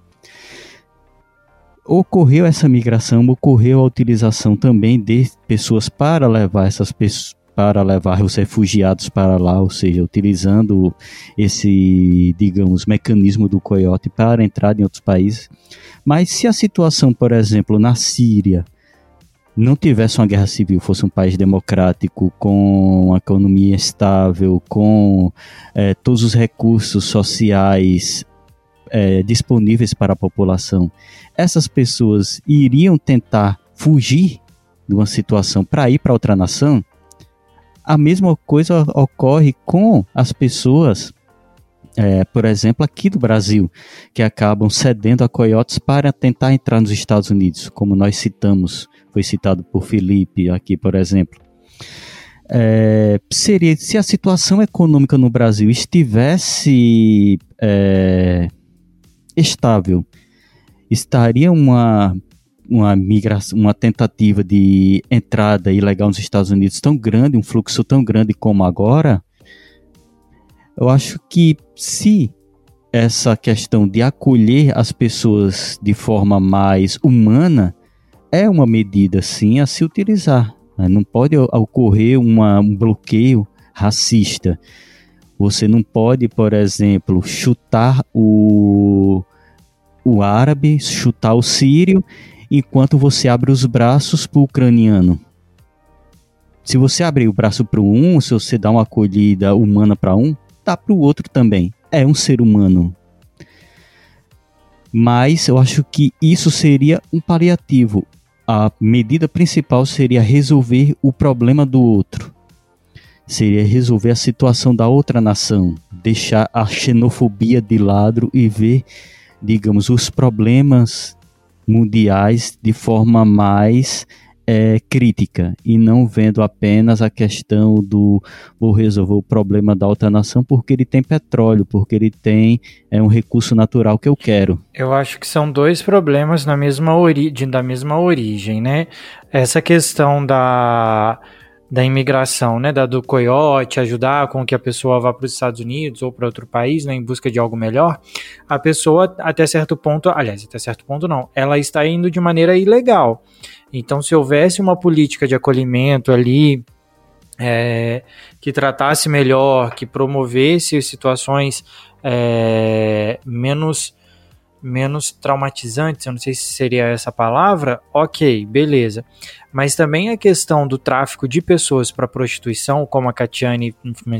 [SPEAKER 4] ocorreu essa migração, ocorreu a utilização também de pessoas para levar essas pessoas para levar os refugiados para lá, ou seja, utilizando esse, digamos, mecanismo do coiote para entrar em outros países. Mas se a situação, por exemplo, na Síria, não tivesse uma guerra civil, fosse um país democrático, com uma economia estável, com é, todos os recursos sociais é, disponíveis para a população, essas pessoas iriam tentar fugir de uma situação para ir para outra nação? A mesma coisa ocorre com as pessoas, é, por exemplo, aqui do Brasil, que acabam cedendo a coiotes para tentar entrar nos Estados Unidos, como nós citamos foi citado por Felipe aqui, por exemplo. É, seria se a situação econômica no Brasil estivesse é, estável, estaria uma uma migração, uma tentativa de entrada ilegal nos Estados Unidos tão grande, um fluxo tão grande como agora, eu acho que se essa questão de acolher as pessoas de forma mais humana é uma medida sim a se utilizar. Né? Não pode ocorrer uma, um bloqueio racista. Você não pode, por exemplo, chutar o, o árabe, chutar o sírio, enquanto você abre os braços para o ucraniano. Se você abrir o braço para um, se você dá uma acolhida humana para um, dá para o outro também. É um ser humano. Mas eu acho que isso seria um paliativo a medida principal seria resolver o problema do outro. Seria resolver a situação da outra nação, deixar a xenofobia de lado e ver, digamos, os problemas mundiais de forma mais é, crítica e não vendo apenas a questão do vou resolver o problema da outra nação porque ele tem petróleo, porque ele tem é um recurso natural que eu quero.
[SPEAKER 3] Eu acho que são dois problemas na mesma origem, da mesma origem, né? Essa questão da da imigração, né, da do coiote, ajudar com que a pessoa vá para os Estados Unidos ou para outro país, né, em busca de algo melhor, a pessoa até certo ponto, aliás, até certo ponto não, ela está indo de maneira ilegal. Então, se houvesse uma política de acolhimento ali, é, que tratasse melhor, que promovesse situações é, menos menos traumatizantes, eu não sei se seria essa palavra, ok, beleza. Mas também a questão do tráfico de pessoas para prostituição, como a Catiane,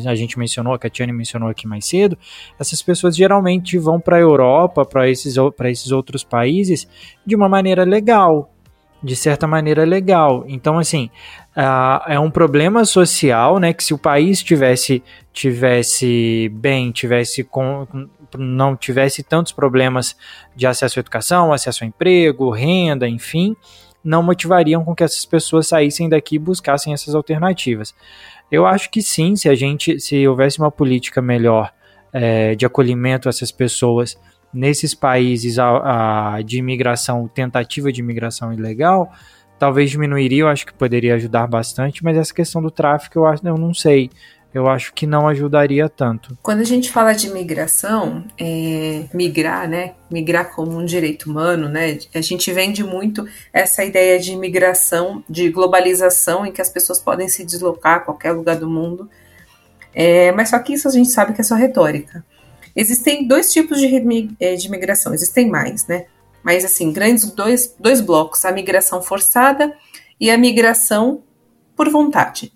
[SPEAKER 3] a gente mencionou, a Catiane mencionou aqui mais cedo, essas pessoas geralmente vão para a Europa, para esses, esses outros países, de uma maneira legal, de certa maneira legal. Então, assim, uh, é um problema social, né? Que se o país tivesse, tivesse bem, tivesse com, não tivesse tantos problemas de acesso à educação, acesso ao emprego, renda, enfim, não motivariam com que essas pessoas saíssem daqui e buscassem essas alternativas. Eu acho que sim, se a gente, se houvesse uma política melhor é, de acolhimento a essas pessoas nesses países a, a, de imigração, tentativa de imigração ilegal, talvez diminuiria, eu acho que poderia ajudar bastante, mas essa questão do tráfico eu, acho, eu não sei. Eu acho que não ajudaria tanto.
[SPEAKER 2] Quando a gente fala de migração, é, migrar, né? Migrar como um direito humano, né? A gente vende muito essa ideia de migração, de globalização, em que as pessoas podem se deslocar a qualquer lugar do mundo. É, mas só que isso a gente sabe que é só retórica. Existem dois tipos de, eh, de migração, existem mais, né? Mas assim, grandes dois, dois blocos, a migração forçada e a migração por vontade.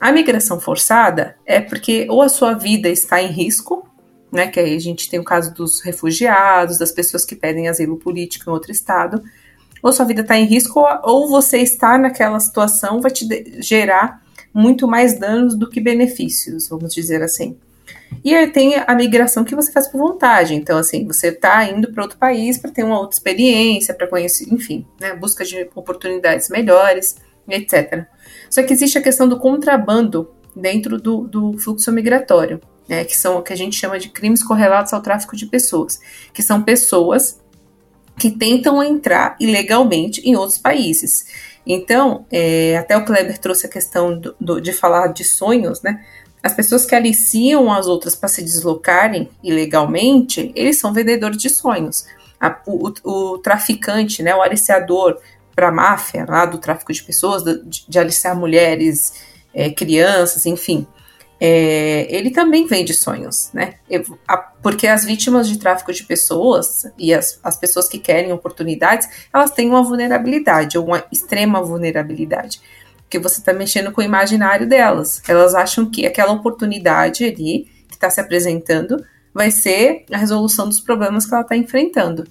[SPEAKER 2] A migração forçada é porque ou a sua vida está em risco, né? Que aí a gente tem o caso dos refugiados, das pessoas que pedem asilo político em outro estado, ou sua vida está em risco, ou você está naquela situação vai te gerar muito mais danos do que benefícios, vamos dizer assim. E aí tem a migração que você faz por vontade. Então, assim, você está indo para outro país para ter uma outra experiência, para conhecer, enfim, né, busca de oportunidades melhores, etc. Só que existe a questão do contrabando dentro do, do fluxo migratório, né, que são o que a gente chama de crimes correlatos ao tráfico de pessoas, que são pessoas que tentam entrar ilegalmente em outros países. Então, é, até o Kleber trouxe a questão do, do, de falar de sonhos, né? As pessoas que aliciam as outras para se deslocarem ilegalmente, eles são vendedores de sonhos. a, o, o, traficante, né, o aliciador para a máfia lá do tráfico de pessoas, de, de aliciar mulheres, é, crianças, enfim, é, ele também vende sonhos, né? Porque as vítimas de tráfico de pessoas e as, as pessoas que querem oportunidades, elas têm uma vulnerabilidade, uma extrema vulnerabilidade. Porque você está mexendo com o imaginário delas. Elas acham que aquela oportunidade ali, que está se apresentando, vai ser a resolução dos problemas que ela está enfrentando.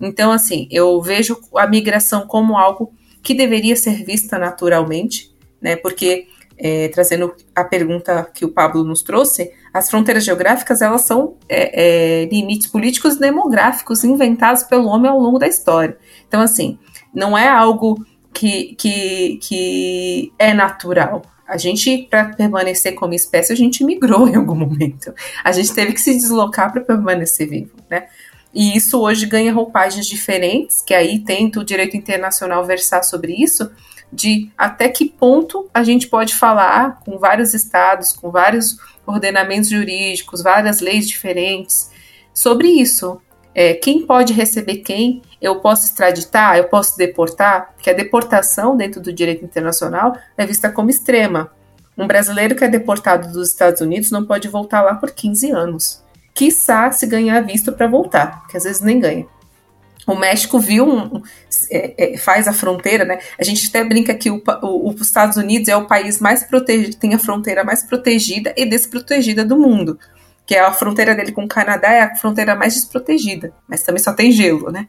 [SPEAKER 2] Então, assim, eu vejo a migração como algo que deveria ser vista naturalmente, né? Porque é, trazendo a pergunta que o Pablo nos trouxe, as fronteiras geográficas elas são é, é, limites políticos e demográficos inventados pelo homem ao longo da história. Então, assim, não é algo que, que, que é natural. A gente, para permanecer como espécie, a gente migrou em algum momento. A gente teve que se deslocar para permanecer vivo, né? E isso hoje ganha roupagens diferentes, que aí tenta o direito internacional versar sobre isso, de até que ponto a gente pode falar com vários estados, com vários ordenamentos jurídicos, várias leis diferentes sobre isso. É, quem pode receber quem? Eu posso extraditar? Eu posso deportar? Porque a deportação dentro do direito internacional é vista como extrema. Um brasileiro que é deportado dos Estados Unidos não pode voltar lá por 15 anos. Quiçá se ganhar visto para voltar, que às vezes nem ganha. O México viu um, é, é, faz a fronteira, né? A gente até brinca que o, o, os Estados Unidos é o país mais protegido, tem a fronteira mais protegida e desprotegida do mundo. Que é a fronteira dele com o Canadá é a fronteira mais desprotegida, mas também só tem gelo, né?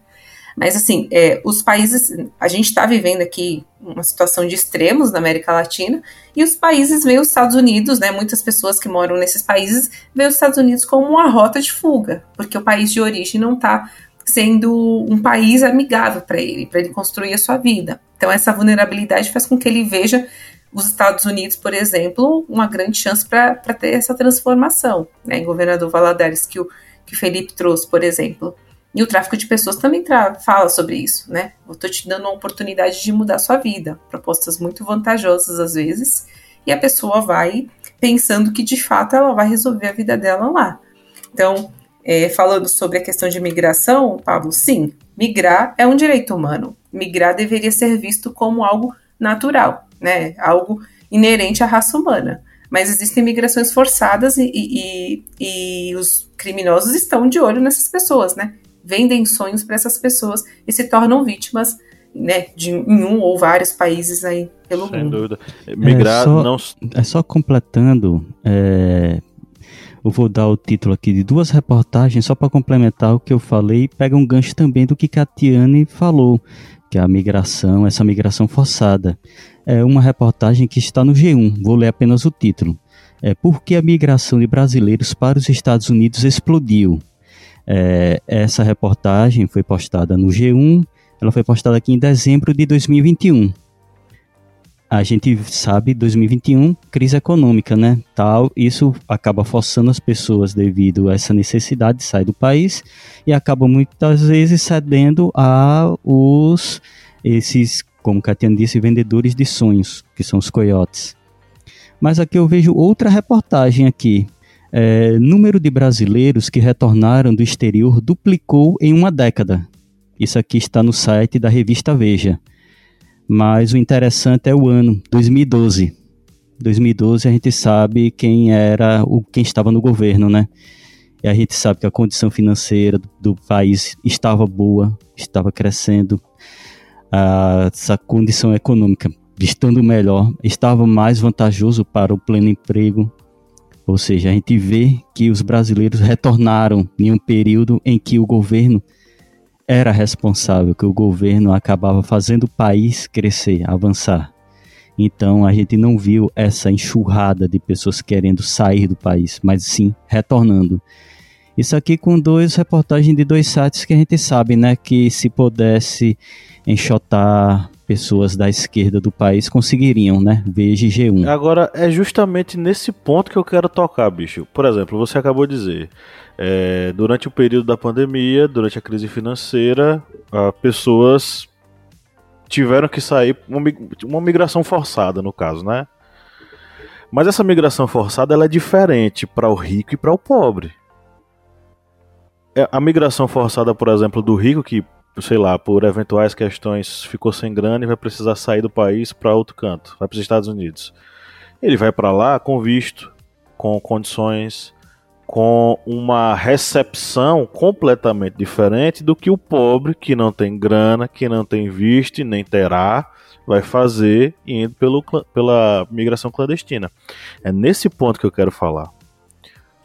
[SPEAKER 2] Mas assim, é, os países, a gente está vivendo aqui uma situação de extremos na América Latina, e os países veem os Estados Unidos, né? Muitas pessoas que moram nesses países veem os Estados Unidos como uma rota de fuga, porque o país de origem não está sendo um país amigável para ele, para ele construir a sua vida. Então, essa vulnerabilidade faz com que ele veja os Estados Unidos, por exemplo, uma grande chance para ter essa transformação. Né? Em Governador Valadares, que o que Felipe trouxe, por exemplo. E o tráfico de pessoas também fala sobre isso, né? Eu estou te dando uma oportunidade de mudar sua vida. Propostas muito vantajosas às vezes, e a pessoa vai pensando que de fato ela vai resolver a vida dela lá. Então, é, falando sobre a questão de migração, Pablo, sim, migrar é um direito humano. Migrar deveria ser visto como algo natural, né? Algo inerente à raça humana. Mas existem migrações forçadas e, e, e os criminosos estão de olho nessas pessoas, né? Vendem sonhos para essas pessoas e se tornam vítimas né, de, em um ou vários países aí pelo
[SPEAKER 1] Sem
[SPEAKER 2] mundo.
[SPEAKER 1] dúvida. Migrar
[SPEAKER 4] é só,
[SPEAKER 1] não.
[SPEAKER 4] É só completando, é, eu vou dar o título aqui de duas reportagens só para complementar o que eu falei. Pega um gancho também do que Catiane falou, que é a migração, essa migração forçada. É uma reportagem que está no G1, vou ler apenas o título. É Por que a migração de brasileiros para os Estados Unidos explodiu? É, essa reportagem foi postada no G1, ela foi postada aqui em dezembro de 2021 a gente sabe 2021 crise econômica, né? Tal, isso acaba forçando as pessoas devido a essa necessidade de sair do país e acaba muitas vezes cedendo a os esses, como Catiana disse, vendedores de sonhos, que são os coiotes. Mas aqui eu vejo outra reportagem aqui. É, número de brasileiros que retornaram do exterior duplicou em uma década. Isso aqui está no site da revista Veja. Mas o interessante é o ano, 2012. 2012 a gente sabe quem era o quem estava no governo, né? E a gente sabe que a condição financeira do, do país estava boa, estava crescendo. Ah, essa condição econômica estando melhor, estava mais vantajoso para o pleno emprego. Ou seja, a gente vê que os brasileiros retornaram em um período em que o governo era responsável, que o governo acabava fazendo o país crescer, avançar. Então a gente não viu essa enxurrada de pessoas querendo sair do país, mas sim retornando. Isso aqui com dois reportagens de dois sites que a gente sabe, né, que se pudesse enxotar pessoas da esquerda do país conseguiriam, né? Veja G1.
[SPEAKER 1] Agora é justamente nesse ponto que eu quero tocar, bicho. Por exemplo, você acabou de dizer, é, durante o período da pandemia, durante a crise financeira, uh, pessoas tiveram que sair, uma, uma migração forçada no caso, né? Mas essa migração forçada ela é diferente para o rico e para o pobre. é, a migração forçada, por exemplo, do rico que, sei lá, por eventuais questões ficou sem grana e vai precisar sair do país para outro canto, vai para os Estados Unidos. Ele vai para lá com visto, com condições, com uma recepção completamente diferente do que o pobre que não tem grana, que não tem visto e nem terá, vai fazer indo pelo, pela migração clandestina. É nesse ponto que eu quero falar.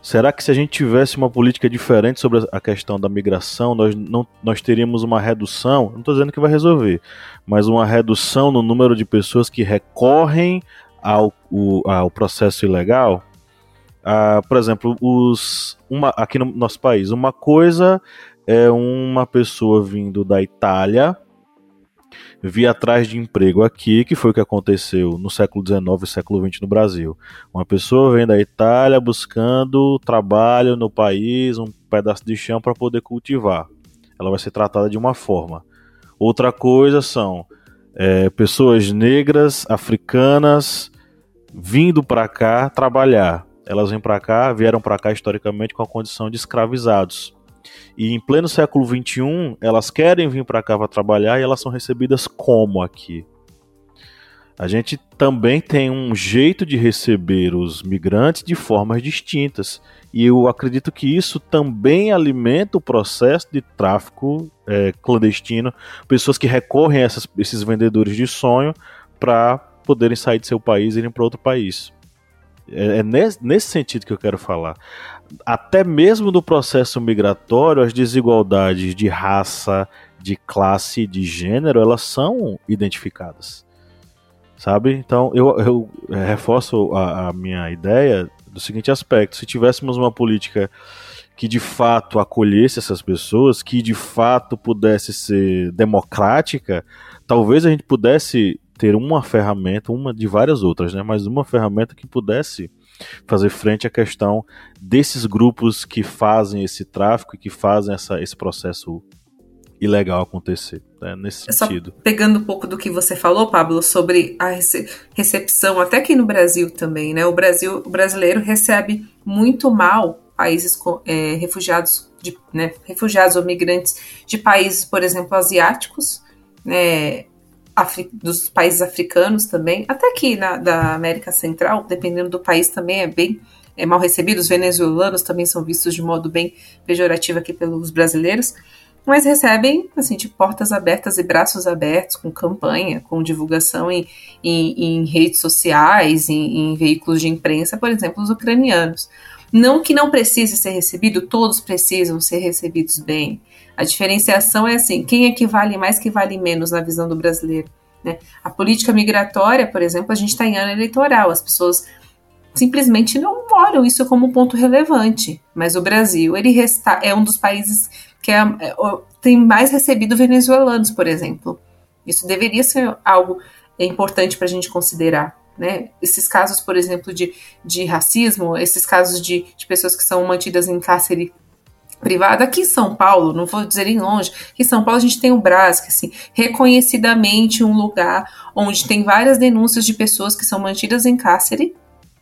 [SPEAKER 1] Será que se a gente tivesse uma política diferente sobre a questão da migração, nós, não, nós teríamos uma redução? Não estou dizendo que vai resolver, mas uma redução no número de pessoas que recorrem ao, o, ao processo ilegal? Ah, por exemplo, os, uma, aqui no nosso país, uma coisa é uma pessoa vindo da Itália vir atrás de emprego aqui, que foi o que aconteceu no século XIX e século XX no Brasil. Uma pessoa vem da Itália buscando trabalho no país, um pedaço de chão para poder cultivar. Ela vai ser tratada de uma forma. Outra coisa são é, pessoas negras, africanas, vindo para cá trabalhar. Elas vêm para cá, vieram para cá historicamente com a condição de escravizados. E em pleno século XXI, elas querem vir para cá para trabalhar e elas são recebidas como aqui? A gente também tem um jeito de receber os migrantes de formas distintas. E eu acredito que isso também alimenta o processo de tráfico é, clandestino. Pessoas que recorrem a essas, esses vendedores de sonho para poderem sair de seu país e irem para outro país. É, é nesse, nesse sentido que eu quero falar até mesmo no processo migratório, as desigualdades de raça, de classe, de gênero, elas são identificadas. Sabe? Então, eu, eu reforço a, a minha ideia do seguinte aspecto: se tivéssemos uma política que de fato acolhesse essas pessoas, que de fato pudesse ser democrática, talvez a gente pudesse ter uma ferramenta, uma de várias outras, né? Mas uma ferramenta que pudesse fazer frente à questão desses grupos que fazem esse tráfico e que fazem essa, esse processo ilegal acontecer, né, nesse é sentido.
[SPEAKER 2] pegando um pouco do que você falou, Pablo, sobre a rece recepção, até aqui no Brasil também, né? O Brasil, o brasileiro recebe muito mal países é, refugiados, de, né, refugiados ou migrantes de países, por exemplo, asiáticos, né, dos países africanos também, até aqui na da América Central, dependendo do país também é bem é mal recebido. Os venezuelanos também são vistos de modo bem pejorativo aqui pelos brasileiros, mas recebem assim de portas abertas e braços abertos, com campanha, com divulgação em, em, em redes sociais, em, em veículos de imprensa, por exemplo, os ucranianos. Não que não precise ser recebido, todos precisam ser recebidos bem. A diferenciação é assim: quem é que vale mais, que vale menos na visão do brasileiro? Né? A política migratória, por exemplo, a gente está em ano eleitoral, as pessoas simplesmente não olham isso como um ponto relevante. Mas o Brasil, ele resta, é um dos países que é, é, tem mais recebido venezuelanos, por exemplo. Isso deveria ser algo importante para a gente considerar. Né? Esses casos, por exemplo, de, de racismo, esses casos de, de pessoas que são mantidas em cárcere privada. Aqui em São Paulo, não vou dizer em longe, aqui em São Paulo a gente tem o Brás, que assim, reconhecidamente um lugar onde tem várias denúncias de pessoas que são mantidas em cárcere.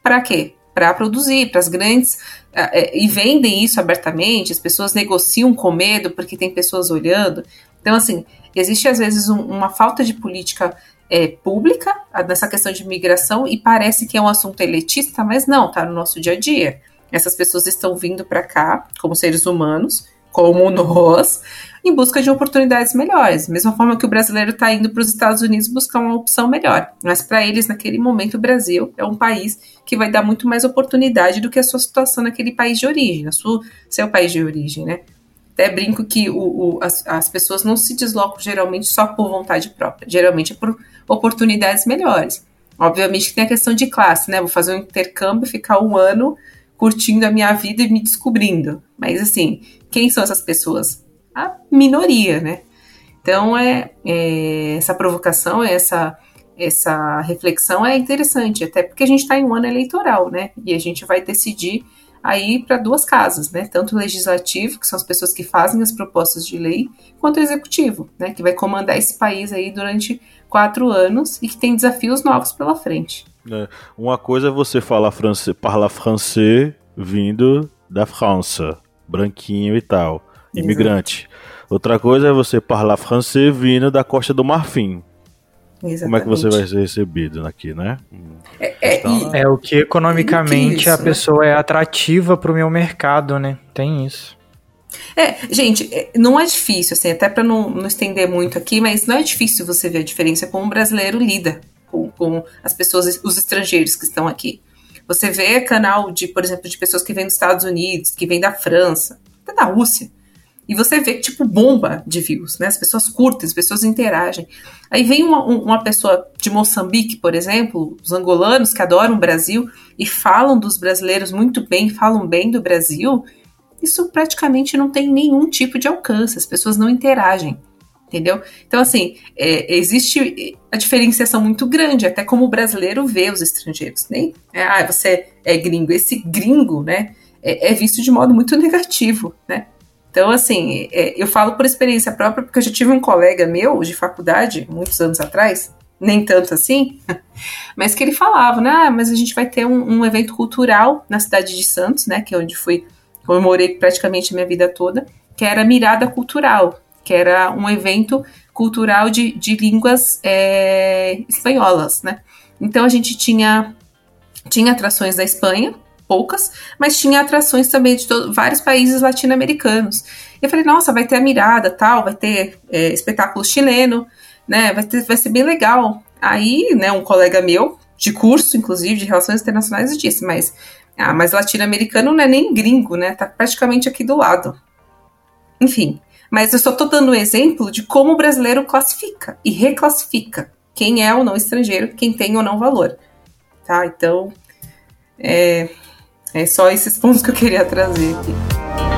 [SPEAKER 2] Para quê? Para produzir, para as grandes. É, e vendem isso abertamente, as pessoas negociam com medo porque tem pessoas olhando. Então, assim, existe às vezes um, uma falta de política é, pública nessa questão de migração e parece que é um assunto elitista, mas não, tá no nosso dia a dia. Essas pessoas estão vindo para cá como seres humanos, como nós, em busca de oportunidades melhores. Mesma forma que o brasileiro está indo para os Estados Unidos buscar uma opção melhor. Mas para eles, naquele momento, o Brasil é um país que vai dar muito mais oportunidade do que a sua situação naquele país de origem, no sua, seu país de origem, né? Até brinco que o, o, as, as pessoas não se deslocam geralmente só por vontade própria, geralmente é por oportunidades melhores. Obviamente que tem a questão de classe, né? Vou fazer um intercâmbio, ficar um ano curtindo a minha vida e me descobrindo. Mas assim, quem são essas pessoas? A minoria, né? Então é, é essa provocação, essa essa reflexão é interessante, até porque a gente está em um ano eleitoral, né? E a gente vai decidir aí para duas casas, né? Tanto o legislativo, que são as pessoas que fazem as propostas de lei, quanto o executivo, né? Que vai comandar esse país aí durante quatro anos e que tem desafios novos pela frente.
[SPEAKER 1] É, uma coisa é você falar francês, falar francês vindo da França, branquinho e tal. imigrante. Outra coisa é você falar francês vindo da Costa do Marfim.
[SPEAKER 2] Exatamente.
[SPEAKER 1] Como é que você vai ser recebido aqui, né?
[SPEAKER 2] É, é,
[SPEAKER 1] Então,
[SPEAKER 2] e-
[SPEAKER 3] É o que economicamente
[SPEAKER 2] isso,
[SPEAKER 3] a
[SPEAKER 2] né?
[SPEAKER 3] pessoa é atrativa pro meu mercado, né? Tem isso.
[SPEAKER 2] É, gente, é, não é difícil, assim, até para não, não estender muito aqui, mas não é difícil você ver a diferença como o brasileiro lida com, com as pessoas, os estrangeiros que estão aqui. Você vê canal de, por exemplo, de pessoas que vêm dos Estados Unidos, que vêm da França, até da Rússia. E você vê, tipo, bomba de views, né? As pessoas curtem, as pessoas interagem. Aí vem uma, um- uma pessoa de Moçambique, por exemplo, os angolanos que adoram o Brasil e falam dos brasileiros muito bem, falam bem do Brasil, isso praticamente não tem nenhum tipo de alcance, as pessoas não interagem, entendeu? Então, assim, é, existe a diferenciação muito grande, até como o brasileiro vê os estrangeiros, nem, é, ah, você é gringo, esse gringo, né, é, é visto de modo muito negativo, né? Então, assim, é, eu falo por experiência própria, porque eu já tive um colega meu de faculdade, muitos anos atrás, nem tanto assim, mas que ele falava, né, ah, mas a gente vai ter um, um evento cultural na cidade de Santos, né, que é onde fui eu morei praticamente a minha vida toda, que era Mirada Cultural, que era um evento cultural de, de línguas é, espanholas, né? Então a gente tinha, tinha atrações da Espanha, poucas, mas tinha atrações também de vários países latino-americanos. E eu falei, nossa, vai ter a Mirada, tal, vai ter é, espetáculo chileno, né? Vai, ter, vai ser bem legal. Aí, né, um colega meu, de curso, inclusive, de Relações Internacionais, disse, mas ah, mas latino-americano não é nem gringo, né? Tá praticamente aqui do lado. Enfim, mas eu só tô dando um exemplo de como o brasileiro classifica e reclassifica quem é ou não estrangeiro, quem tem ou não valor. Tá? Então, é, é só esses pontos que eu queria trazer aqui.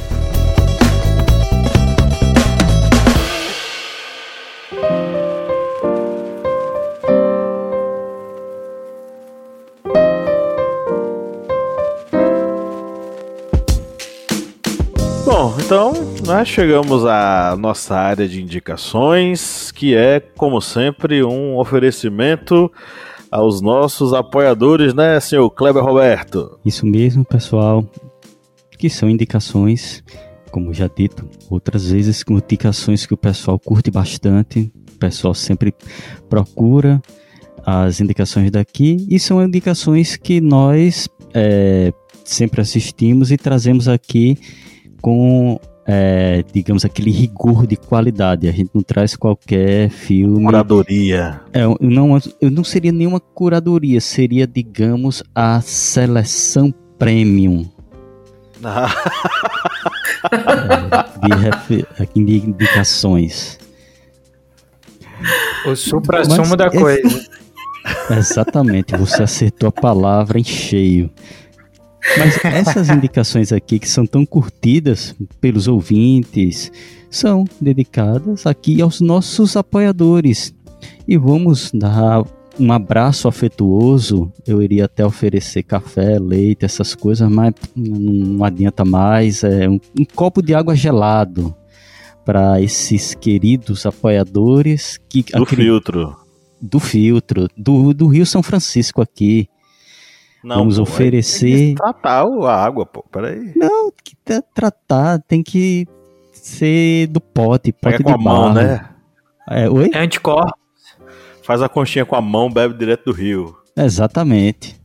[SPEAKER 1] Nós chegamos à nossa área de indicações, que é, como sempre, um oferecimento aos nossos apoiadores, né, senhor Kleber Roberto?
[SPEAKER 4] Isso mesmo, pessoal. Que são indicações, como já dito, outras vezes indicações que o pessoal curte bastante. O pessoal sempre procura as indicações daqui e são indicações que nós é, sempre assistimos e trazemos aqui com, é, digamos, aquele rigor de qualidade. A gente não traz qualquer filme.
[SPEAKER 1] Curadoria.
[SPEAKER 4] É, eu, não, eu não seria nenhuma curadoria, seria, digamos, a seleção premium aqui de indicações.
[SPEAKER 3] O supra-sumo da coisa.
[SPEAKER 4] Exatamente, você acertou a palavra em cheio. Mas essas indicações aqui que são tão curtidas pelos ouvintes são dedicadas aqui aos nossos apoiadores. E vamos dar um abraço afetuoso. Eu iria até oferecer café, leite, essas coisas, mas não adianta mais. É um, um copo de água gelado para esses queridos apoiadores que
[SPEAKER 1] Do filtro.
[SPEAKER 4] do filtro, do, do Rio São Francisco aqui.
[SPEAKER 1] Não,
[SPEAKER 4] Vamos
[SPEAKER 1] pô,
[SPEAKER 4] oferecer-
[SPEAKER 1] Tem que tratar a água, pô. Peraí.
[SPEAKER 4] Não, que tra- tratar tem que ser do pote, pote
[SPEAKER 1] Pega com a
[SPEAKER 4] de
[SPEAKER 1] mão,
[SPEAKER 4] barro.
[SPEAKER 1] né?
[SPEAKER 4] É, oi?
[SPEAKER 3] É anticorpo.
[SPEAKER 1] Faz a conchinha com a mão, bebe direto do rio.
[SPEAKER 4] Exatamente.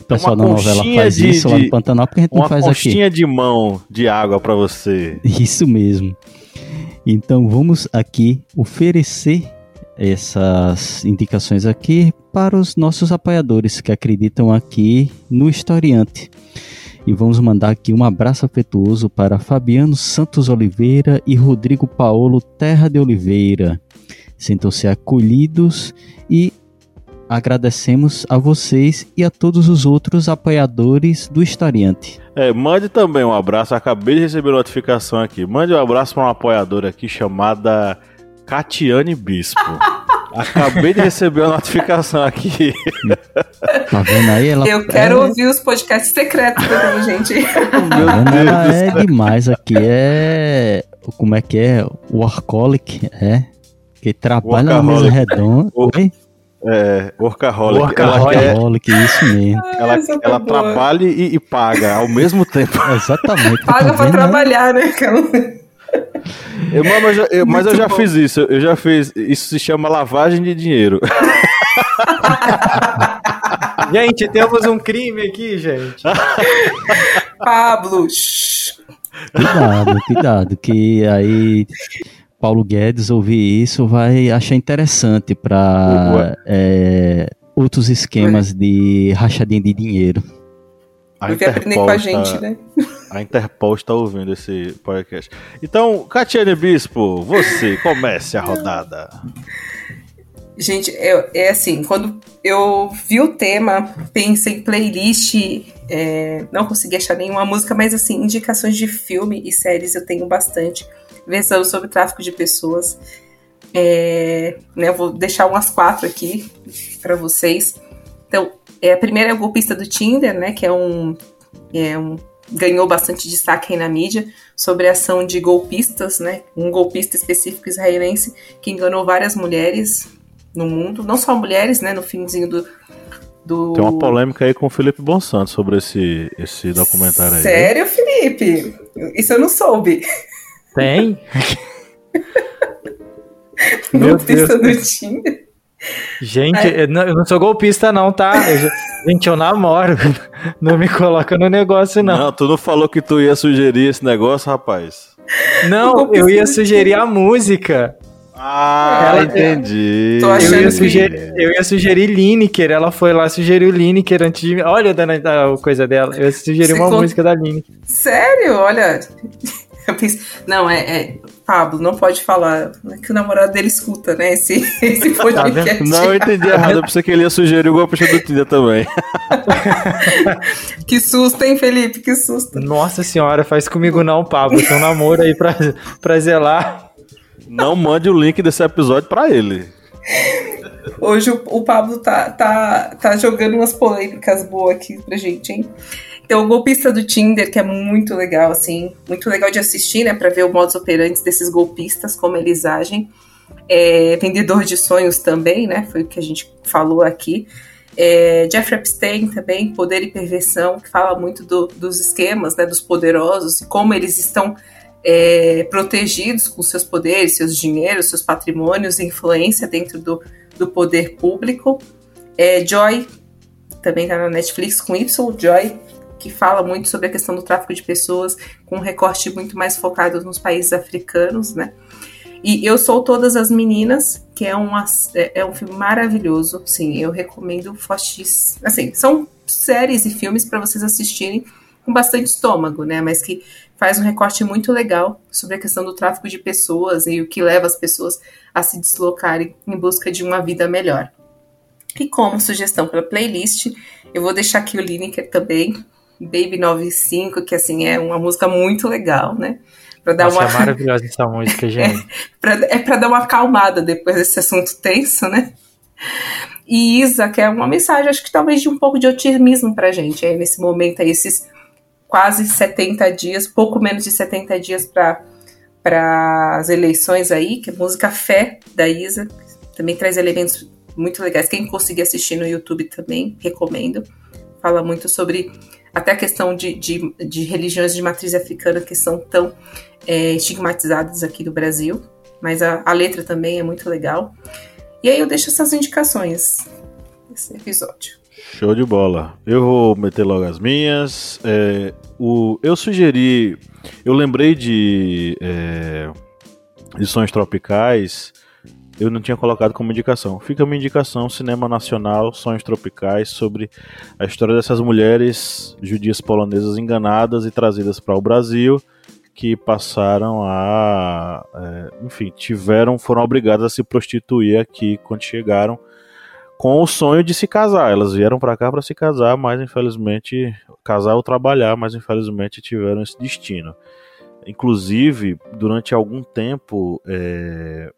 [SPEAKER 4] O pessoal
[SPEAKER 1] uma
[SPEAKER 4] da novela faz
[SPEAKER 1] de-
[SPEAKER 4] isso lá
[SPEAKER 1] de-
[SPEAKER 4] no Pantanal, porque a gente não
[SPEAKER 1] Uma
[SPEAKER 4] faz aqui.
[SPEAKER 1] conchinha de mão de água pra você.
[SPEAKER 4] Isso mesmo. Então vamos aqui oferecer essas indicações aqui para os nossos apoiadores que acreditam aqui no historiante. E vamos mandar aqui um abraço afetuoso para Fabiano Santos Oliveira e Rodrigo Paolo Terra de Oliveira. Sintam-se acolhidos e agradecemos a vocês e a todos os outros apoiadores do Historiante.
[SPEAKER 1] É, mande também um abraço. Acabei de receber notificação aqui. Mande um abraço para uma apoiadora aqui chamada Catiane Bispo. Acabei de receber a notificação aqui.
[SPEAKER 4] Tá vendo aí? Ela
[SPEAKER 2] Eu quero
[SPEAKER 4] é,
[SPEAKER 2] ouvir os podcasts secretos também, gente.
[SPEAKER 1] Meu
[SPEAKER 4] tá vendo? Ela
[SPEAKER 1] Deus do
[SPEAKER 4] é demais aqui. É. Como é que é? Workaholic, é. Que trabalha na mesa redonda.
[SPEAKER 1] O-
[SPEAKER 4] Oi?
[SPEAKER 1] É, Workaholic.
[SPEAKER 3] Workaholic.
[SPEAKER 1] Ela, quer-
[SPEAKER 4] isso mesmo.
[SPEAKER 1] ela,
[SPEAKER 2] Essa foi
[SPEAKER 1] ela
[SPEAKER 2] boa.
[SPEAKER 1] trabalha e, e paga ao mesmo tempo.
[SPEAKER 4] Exatamente.
[SPEAKER 2] Paga
[SPEAKER 4] tá
[SPEAKER 2] pra trabalhar, né?
[SPEAKER 1] Eu, mano, eu já- eu- mas eu já
[SPEAKER 2] bom.
[SPEAKER 1] fiz isso. Eu já fiz. Isso se chama lavagem de dinheiro.
[SPEAKER 3] Gente, temos um crime aqui, gente.
[SPEAKER 2] Pablo.
[SPEAKER 4] Cuidado, cuidado, que aí Paulo Guedes ouvir isso vai achar interessante para outros esquemas de rachadinha de dinheiro.
[SPEAKER 1] A
[SPEAKER 2] Vai vir aprender com a
[SPEAKER 1] Interpol
[SPEAKER 2] gente, né?
[SPEAKER 1] A Interpol está ouvindo esse podcast. Então, Catiane Bispo, você comece a rodada.
[SPEAKER 2] Gente, é, é assim, quando eu vi o tema, pensei em playlist, é, não consegui achar nenhuma música, mas assim, indicações de filme e séries eu tenho bastante. Versão sobre tráfico de pessoas. É, né, eu vou deixar umas quatro aqui para vocês. Então, é, a primeira é o golpista do Tinder, né? Que é um, é um ganhou bastante destaque aí na mídia sobre a ação de golpistas, né? Um golpista específico israelense que enganou várias mulheres no mundo, não só mulheres, né? No finzinho do. do...
[SPEAKER 1] Tem uma polêmica aí com o Felipe Bonsanto sobre esse, esse documentário aí.
[SPEAKER 2] Sério, Felipe? Isso eu não soube.
[SPEAKER 3] Tem? Meu
[SPEAKER 2] Golpista
[SPEAKER 3] Deus.
[SPEAKER 2] do Tinder.
[SPEAKER 3] Gente, eu não, eu não sou golpista, não, tá? Eu já- gente, eu namoro. Não me coloca no negócio, não.
[SPEAKER 1] Não, tu não falou que tu ia sugerir esse negócio, rapaz?
[SPEAKER 3] Não, eu ia sugerir a música.
[SPEAKER 1] Ah,
[SPEAKER 3] Ela-
[SPEAKER 1] entendi.
[SPEAKER 2] Tô
[SPEAKER 3] Eu ia, sugerir, eu ia sugerir Lineker. Ela foi lá, sugeriu Lineker antes de mim. Olha a coisa dela. Eu ia sugerir
[SPEAKER 2] Você
[SPEAKER 3] uma música da Lineker.
[SPEAKER 2] Sério? Olha. Eu pensei, não, é, é. Pablo, não pode falar. É que o namorado dele escuta, né? Esse, esse podcast.
[SPEAKER 1] Não, eu entendi errado. Eu pensei que ele ia sugerir o golpista do Tinder também.
[SPEAKER 2] Que susto, hein, Felipe? Que susto.
[SPEAKER 3] Nossa senhora, faz comigo não, Pablo. Tem um namoro aí pra, pra zelar.
[SPEAKER 1] Não mande o link desse episódio pra ele.
[SPEAKER 2] Hoje o, o Pablo tá, tá, tá jogando umas polêmicas boas aqui pra gente, hein? Então, o golpista do Tinder, que é muito legal, assim, muito legal de assistir, né? Pra ver o modus operandi desses golpistas, como eles agem. É, vendedor de sonhos também, né? Foi o que a gente falou aqui. É, Jeffrey Epstein também, Poder e Perversão, que fala muito do- dos esquemas, né? Dos poderosos e como eles estão é, protegidos com seus poderes, seus dinheiros, seus patrimônios, influência dentro do, do poder público. É, Joy, também está na Netflix com Y, Joy, que fala muito sobre a questão do tráfico de pessoas, com um recorte muito mais focado nos países africanos, né? E Eu Sou Todas as Meninas, que é, uma, é, é um filme maravilhoso, sim, eu recomendo fortíssimo. Assim, são séries e filmes para vocês assistirem com bastante estômago, né? Mas que faz um recorte muito legal sobre a questão do tráfico de pessoas e o que leva as pessoas a se deslocarem em busca de uma vida melhor. E como sugestão para playlist, eu vou deixar aqui o Lineker também, Baby 95, que assim é uma música muito legal, né? Para dar
[SPEAKER 3] Nossa,
[SPEAKER 2] uma
[SPEAKER 3] é maravilhosa essa música, gente.
[SPEAKER 2] pra, é para dar uma acalmada depois desse assunto tenso, né? E Isa, que é uma mensagem, acho que talvez de um pouco de otimismo pra gente aí nesse momento, aí, esses quase 70 dias, pouco menos de 70 dias para as eleições aí, que é música Fé da Isa, também traz elementos muito legais. Quem conseguir assistir no YouTube também, recomendo. Fala muito sobre até a questão de, de, de religiões de matriz africana que são tão é, estigmatizadas aqui do Brasil, mas a, a letra também é muito legal. E aí eu deixo essas indicações nesse episódio.
[SPEAKER 1] Show de bola. Eu vou meter logo as minhas. É, o, eu sugeri. Eu lembrei de. É, Tropicais. Eu não tinha colocado como indicação. Fica uma indicação: Cinema Nacional, Sonhos Tropicais, sobre a história dessas mulheres judias polonesas enganadas e trazidas para o Brasil, que passaram a. É, enfim, tiveram, foram obrigadas a se prostituir aqui quando chegaram, com o sonho de se casar. Elas vieram para cá para se casar, mas infelizmente, casar ou trabalhar, mas infelizmente tiveram esse destino. Inclusive, durante algum tempo, é,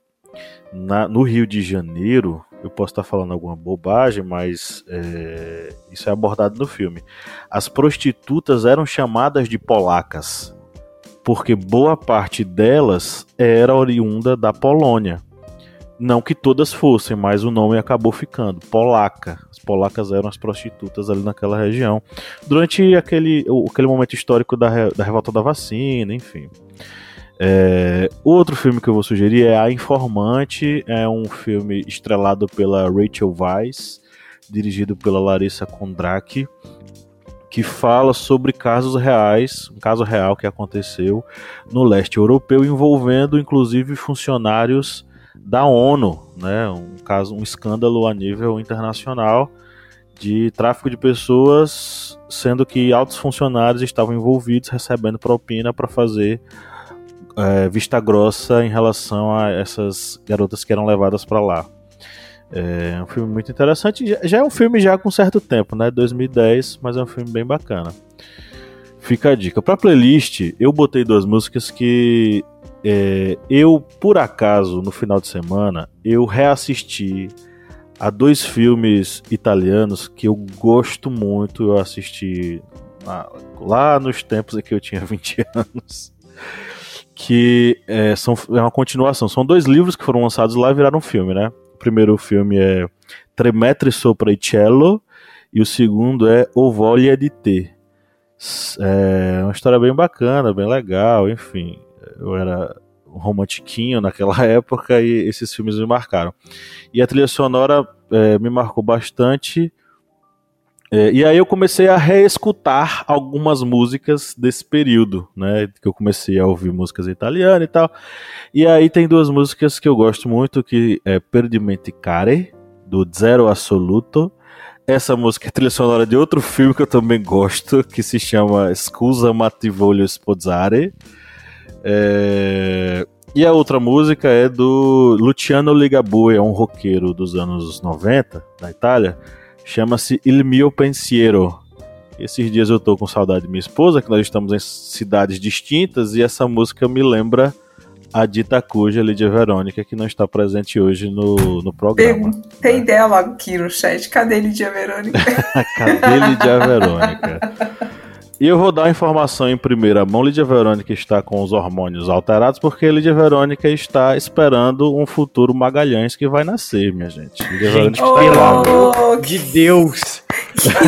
[SPEAKER 1] na, no Rio de Janeiro, eu posso estar falando alguma bobagem, mas é, isso é abordado no filme. As prostitutas eram chamadas de polacas, porque boa parte delas era oriunda da Polônia. Não que todas fossem, mas o nome acabou ficando polaca. As polacas eram as prostitutas ali naquela região. Durante aquele, aquele momento histórico da, da revolta da vacina, enfim. É, outro filme que eu vou sugerir é A Informante, é um filme estrelado pela Rachel Weisz, dirigido pela Larissa Kondraki, que fala sobre casos reais, um caso real que aconteceu no leste europeu, envolvendo inclusive funcionários da ONU, né? Um caso, um escândalo a nível internacional de tráfico de pessoas, sendo que altos funcionários estavam envolvidos recebendo propina para fazer é, vista grossa em relação a essas garotas que eram levadas para lá. É um filme muito interessante. Já é um filme já com certo tempo, né? 2010, mas é um filme bem bacana. Fica a dica. Para playlist, eu botei duas músicas que é, eu, por acaso, no final de semana, eu reassisti a dois filmes italianos que eu gosto muito. Eu assisti lá nos tempos em que eu tinha 20 anos. Que é, são, é uma continuação. São dois livros que foram lançados lá e viraram um filme, né? O primeiro filme é Tremetri sopra il cielo e o segundo é O Voglia di Te. É uma história bem bacana, bem legal, enfim eu era romantiquinho naquela época e esses filmes me marcaram. E a trilha sonora é, me marcou bastante. É, e aí eu comecei a reescutar algumas músicas desse período, né? Que eu comecei a ouvir músicas italianas e tal. E aí tem duas músicas que eu gosto muito, que é Per Dimenticare, do Zero Assoluto. Essa música é trilha sonora de outro filme que eu também gosto, que se chama Scusa ma ti voglio sposare é... E a outra música é do Luciano Ligabue, é um roqueiro dos anos 90, da Itália. Chama-se Il mio pensiero. Esses dias eu tô com saudade de minha esposa, que nós estamos em cidades distintas, e essa música me lembra a dita cuja Lídia Verônica, que não está presente hoje no, no programa.
[SPEAKER 2] Tem né? dela aqui no chat. Cadê Lídia Verônica?
[SPEAKER 1] Cadê Lídia Verônica? E eu vou dar a informação em primeira mão. Lídia Verônica está com os hormônios alterados porque Lídia Verônica está esperando um futuro Magalhães que vai nascer, minha gente. Lídia
[SPEAKER 3] gente, oh, pelo amor de Deus.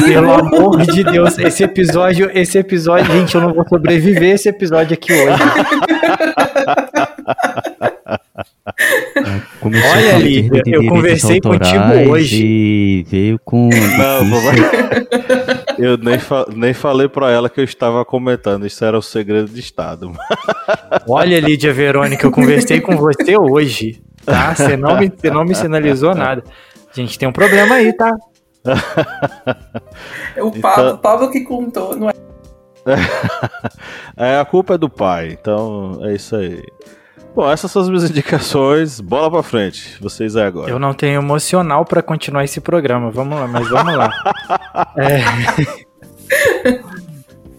[SPEAKER 3] pelo amor de Deus, esse episódio, esse episódio, gente, eu não vou sobreviver esse episódio aqui hoje.
[SPEAKER 4] Começou
[SPEAKER 3] Olha ali, eu conversei contigo hoje.
[SPEAKER 4] E veio com.
[SPEAKER 1] Não, eu nem, fa nem falei pra ela que eu estava comentando, isso era o segredo de Estado.
[SPEAKER 3] Olha, Lídia Verônica, eu conversei com você hoje, tá? Você não me, você não me sinalizou nada. A gente tem um problema aí, tá?
[SPEAKER 2] o Pablo, então... Pablo que contou, não é?
[SPEAKER 1] é, a culpa é do pai, então é isso aí. Bom, essas são as minhas indicações. Bola pra frente. Vocês é agora.
[SPEAKER 3] Eu não tenho emocional para continuar esse programa. Vamos lá, mas vamos lá. é...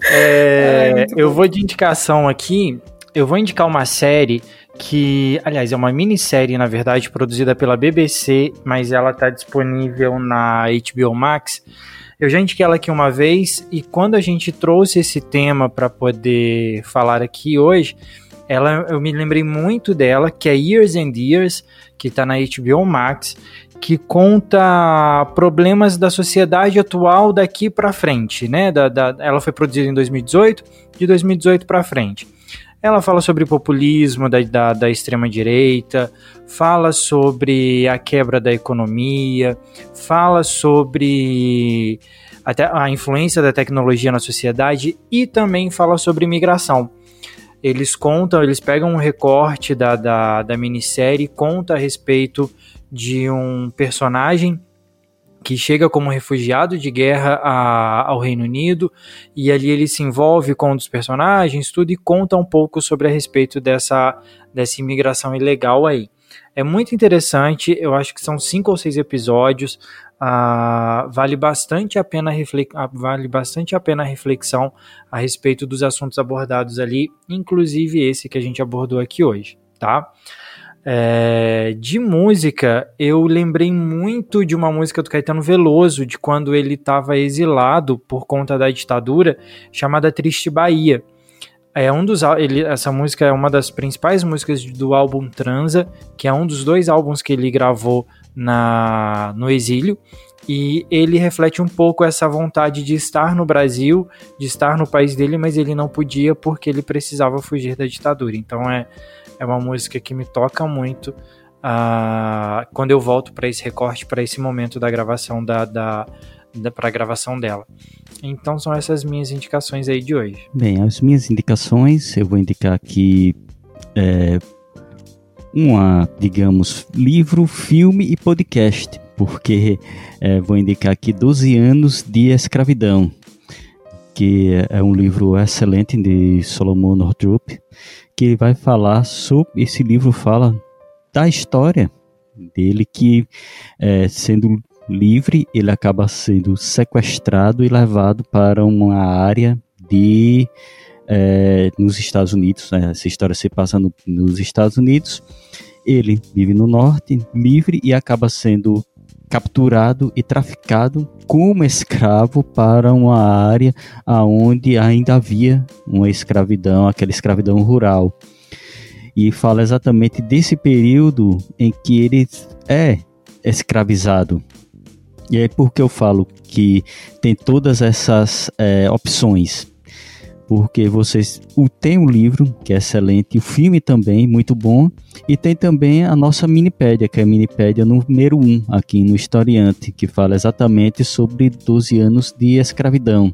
[SPEAKER 3] é... eu vou de indicação aqui. Eu vou indicar uma série que, aliás, é uma minissérie, na verdade, produzida pela BBC, mas ela está disponível na HBO Max. Eu já indiquei ela aqui uma vez e quando a gente trouxe esse tema para poder falar aqui hoje, ela, eu me lembrei muito dela, que é Years and Years, que está na HBO Max, que conta problemas da sociedade atual daqui para frente, né? Da, da, ela foi produzida em 2018, de 2018 para frente. Ela fala sobre populismo da, da, da extrema-direita, fala sobre a quebra da economia, fala sobre a, a influência da tecnologia na sociedade e também fala sobre imigração. Eles contam, eles pegam um recorte da, da, da minissérie, conta a respeito de um personagem que chega como refugiado de guerra a, ao Reino Unido e ali ele se envolve com um dos personagens, tudo e conta um pouco sobre a respeito dessa, dessa imigração ilegal aí. É muito interessante, eu acho que são cinco ou seis episódios, uh, vale bastante a pena vale bastante a pena a reflexão a respeito dos assuntos abordados ali, inclusive esse que a gente abordou aqui hoje, tá? É, de música, eu lembrei muito de uma música do Caetano Veloso, de quando ele estava exilado por conta da ditadura, chamada Triste Bahia. É um dos, ele, essa música é uma das principais músicas do álbum Transa, que é um dos dois álbuns que ele gravou na, no exílio. E ele reflete um pouco essa vontade de estar no Brasil, de estar no país dele, mas ele não podia porque ele precisava fugir da ditadura. Então é, é uma música que me toca muito uh, quando eu volto para esse recorte, para esse momento da gravação da, da, para a gravação dela. Então são essas minhas indicações aí de hoje.
[SPEAKER 4] Bem, as minhas indicações eu vou indicar aqui é, uma, digamos, livro, filme e podcast, porque é, vou indicar aqui 12 anos de escravidão, que é um livro excelente de Solomon Northup, que vai falar sobre. Esse livro fala da história dele, que é, sendo livre, ele acaba sendo sequestrado e levado para uma área de. É, nos Estados Unidos, né? essa história se passa no, nos Estados Unidos. Ele vive no norte, livre, e acaba sendo capturado e traficado como escravo para uma área aonde ainda havia uma escravidão, aquela escravidão rural. E fala exatamente desse período em que ele é escravizado. E é porque eu falo que tem todas essas é, opções porque vocês o tem um livro que é excelente, o filme também muito bom e tem também a nossa minipédia, que é a minipédia número 1 aqui no Historiante, que fala exatamente sobre 12 anos de escravidão.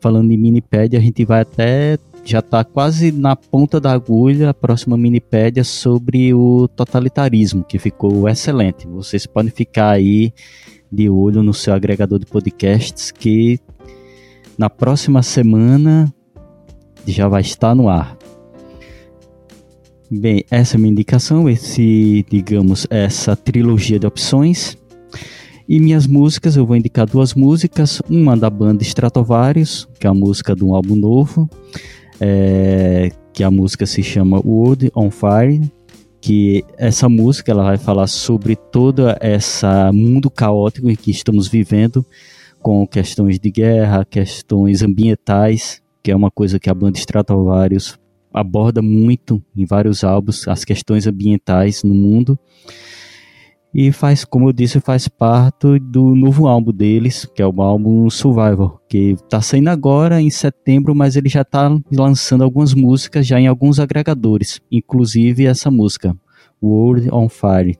[SPEAKER 4] Falando em minipédia, a gente vai até já está quase na ponta da agulha a próxima minipédia sobre o totalitarismo, que ficou excelente. Vocês podem ficar aí de olho no seu agregador de podcasts que na próxima semana já vai estar no ar. Bem, essa é a minha indicação, esse, digamos, essa trilogia de opções. E minhas músicas, eu vou indicar duas músicas, uma da banda Stratovarius, que é a música de um álbum novo, é, que a música se chama World on Fire, que essa música ela vai falar sobre todo esse mundo caótico em que estamos vivendo, com questões de guerra, questões ambientais, que é uma coisa que a banda Stratovarius aborda muito em vários álbuns, as questões ambientais no mundo. E faz, como eu disse, faz parte do novo álbum deles, que é o álbum Survival, que está saindo agora em setembro, mas ele já está lançando algumas músicas já em alguns agregadores, inclusive essa música, World on Fire.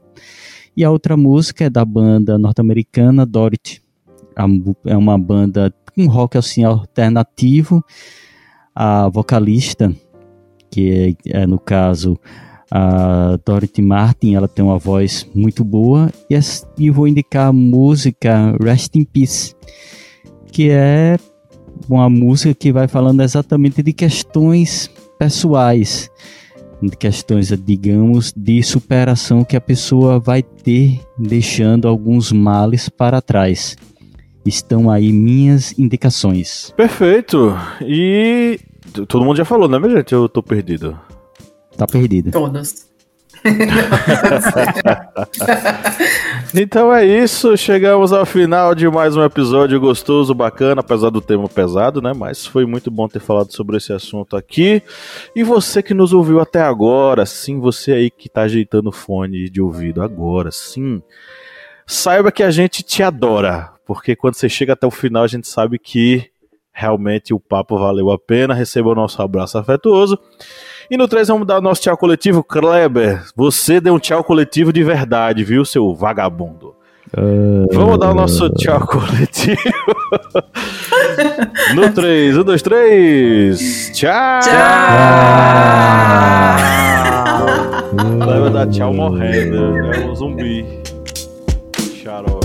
[SPEAKER 4] E a outra música é da banda norte-americana Dorothy. É uma banda um rock assim alternativo. A vocalista, que é, é no caso a Dorothy Martin, ela tem uma voz muito boa. E, e vou indicar a música Rest in Peace, que é uma música que vai falando exatamente de questões pessoais, de questões, digamos, de superação que a pessoa vai ter, deixando alguns males para trás estão aí minhas indicações.
[SPEAKER 1] Perfeito. E todo mundo já falou, né, minha gente? Eu tô perdido.
[SPEAKER 4] Tá perdido.
[SPEAKER 2] Todos.
[SPEAKER 1] então é isso, chegamos ao final de mais um episódio gostoso, bacana, apesar do tema pesado, né? Mas foi muito bom ter falado sobre esse assunto aqui. E você que nos ouviu até agora, sim, você aí que tá ajeitando o fone de ouvido agora, sim. Saiba que a gente te adora porque quando você chega até o final, a gente sabe que realmente o papo valeu a pena. Receba o nosso abraço afetuoso. E no 3 vamos dar o nosso tchau coletivo. Kleber, você deu um tchau coletivo de verdade, viu, seu vagabundo? Uh... Vamos dar o nosso tchau coletivo. no 3, 1, 2, 3. Tchau!
[SPEAKER 2] Tchau!
[SPEAKER 1] Kleber dá tchau morrendo. É um zumbi. Charol.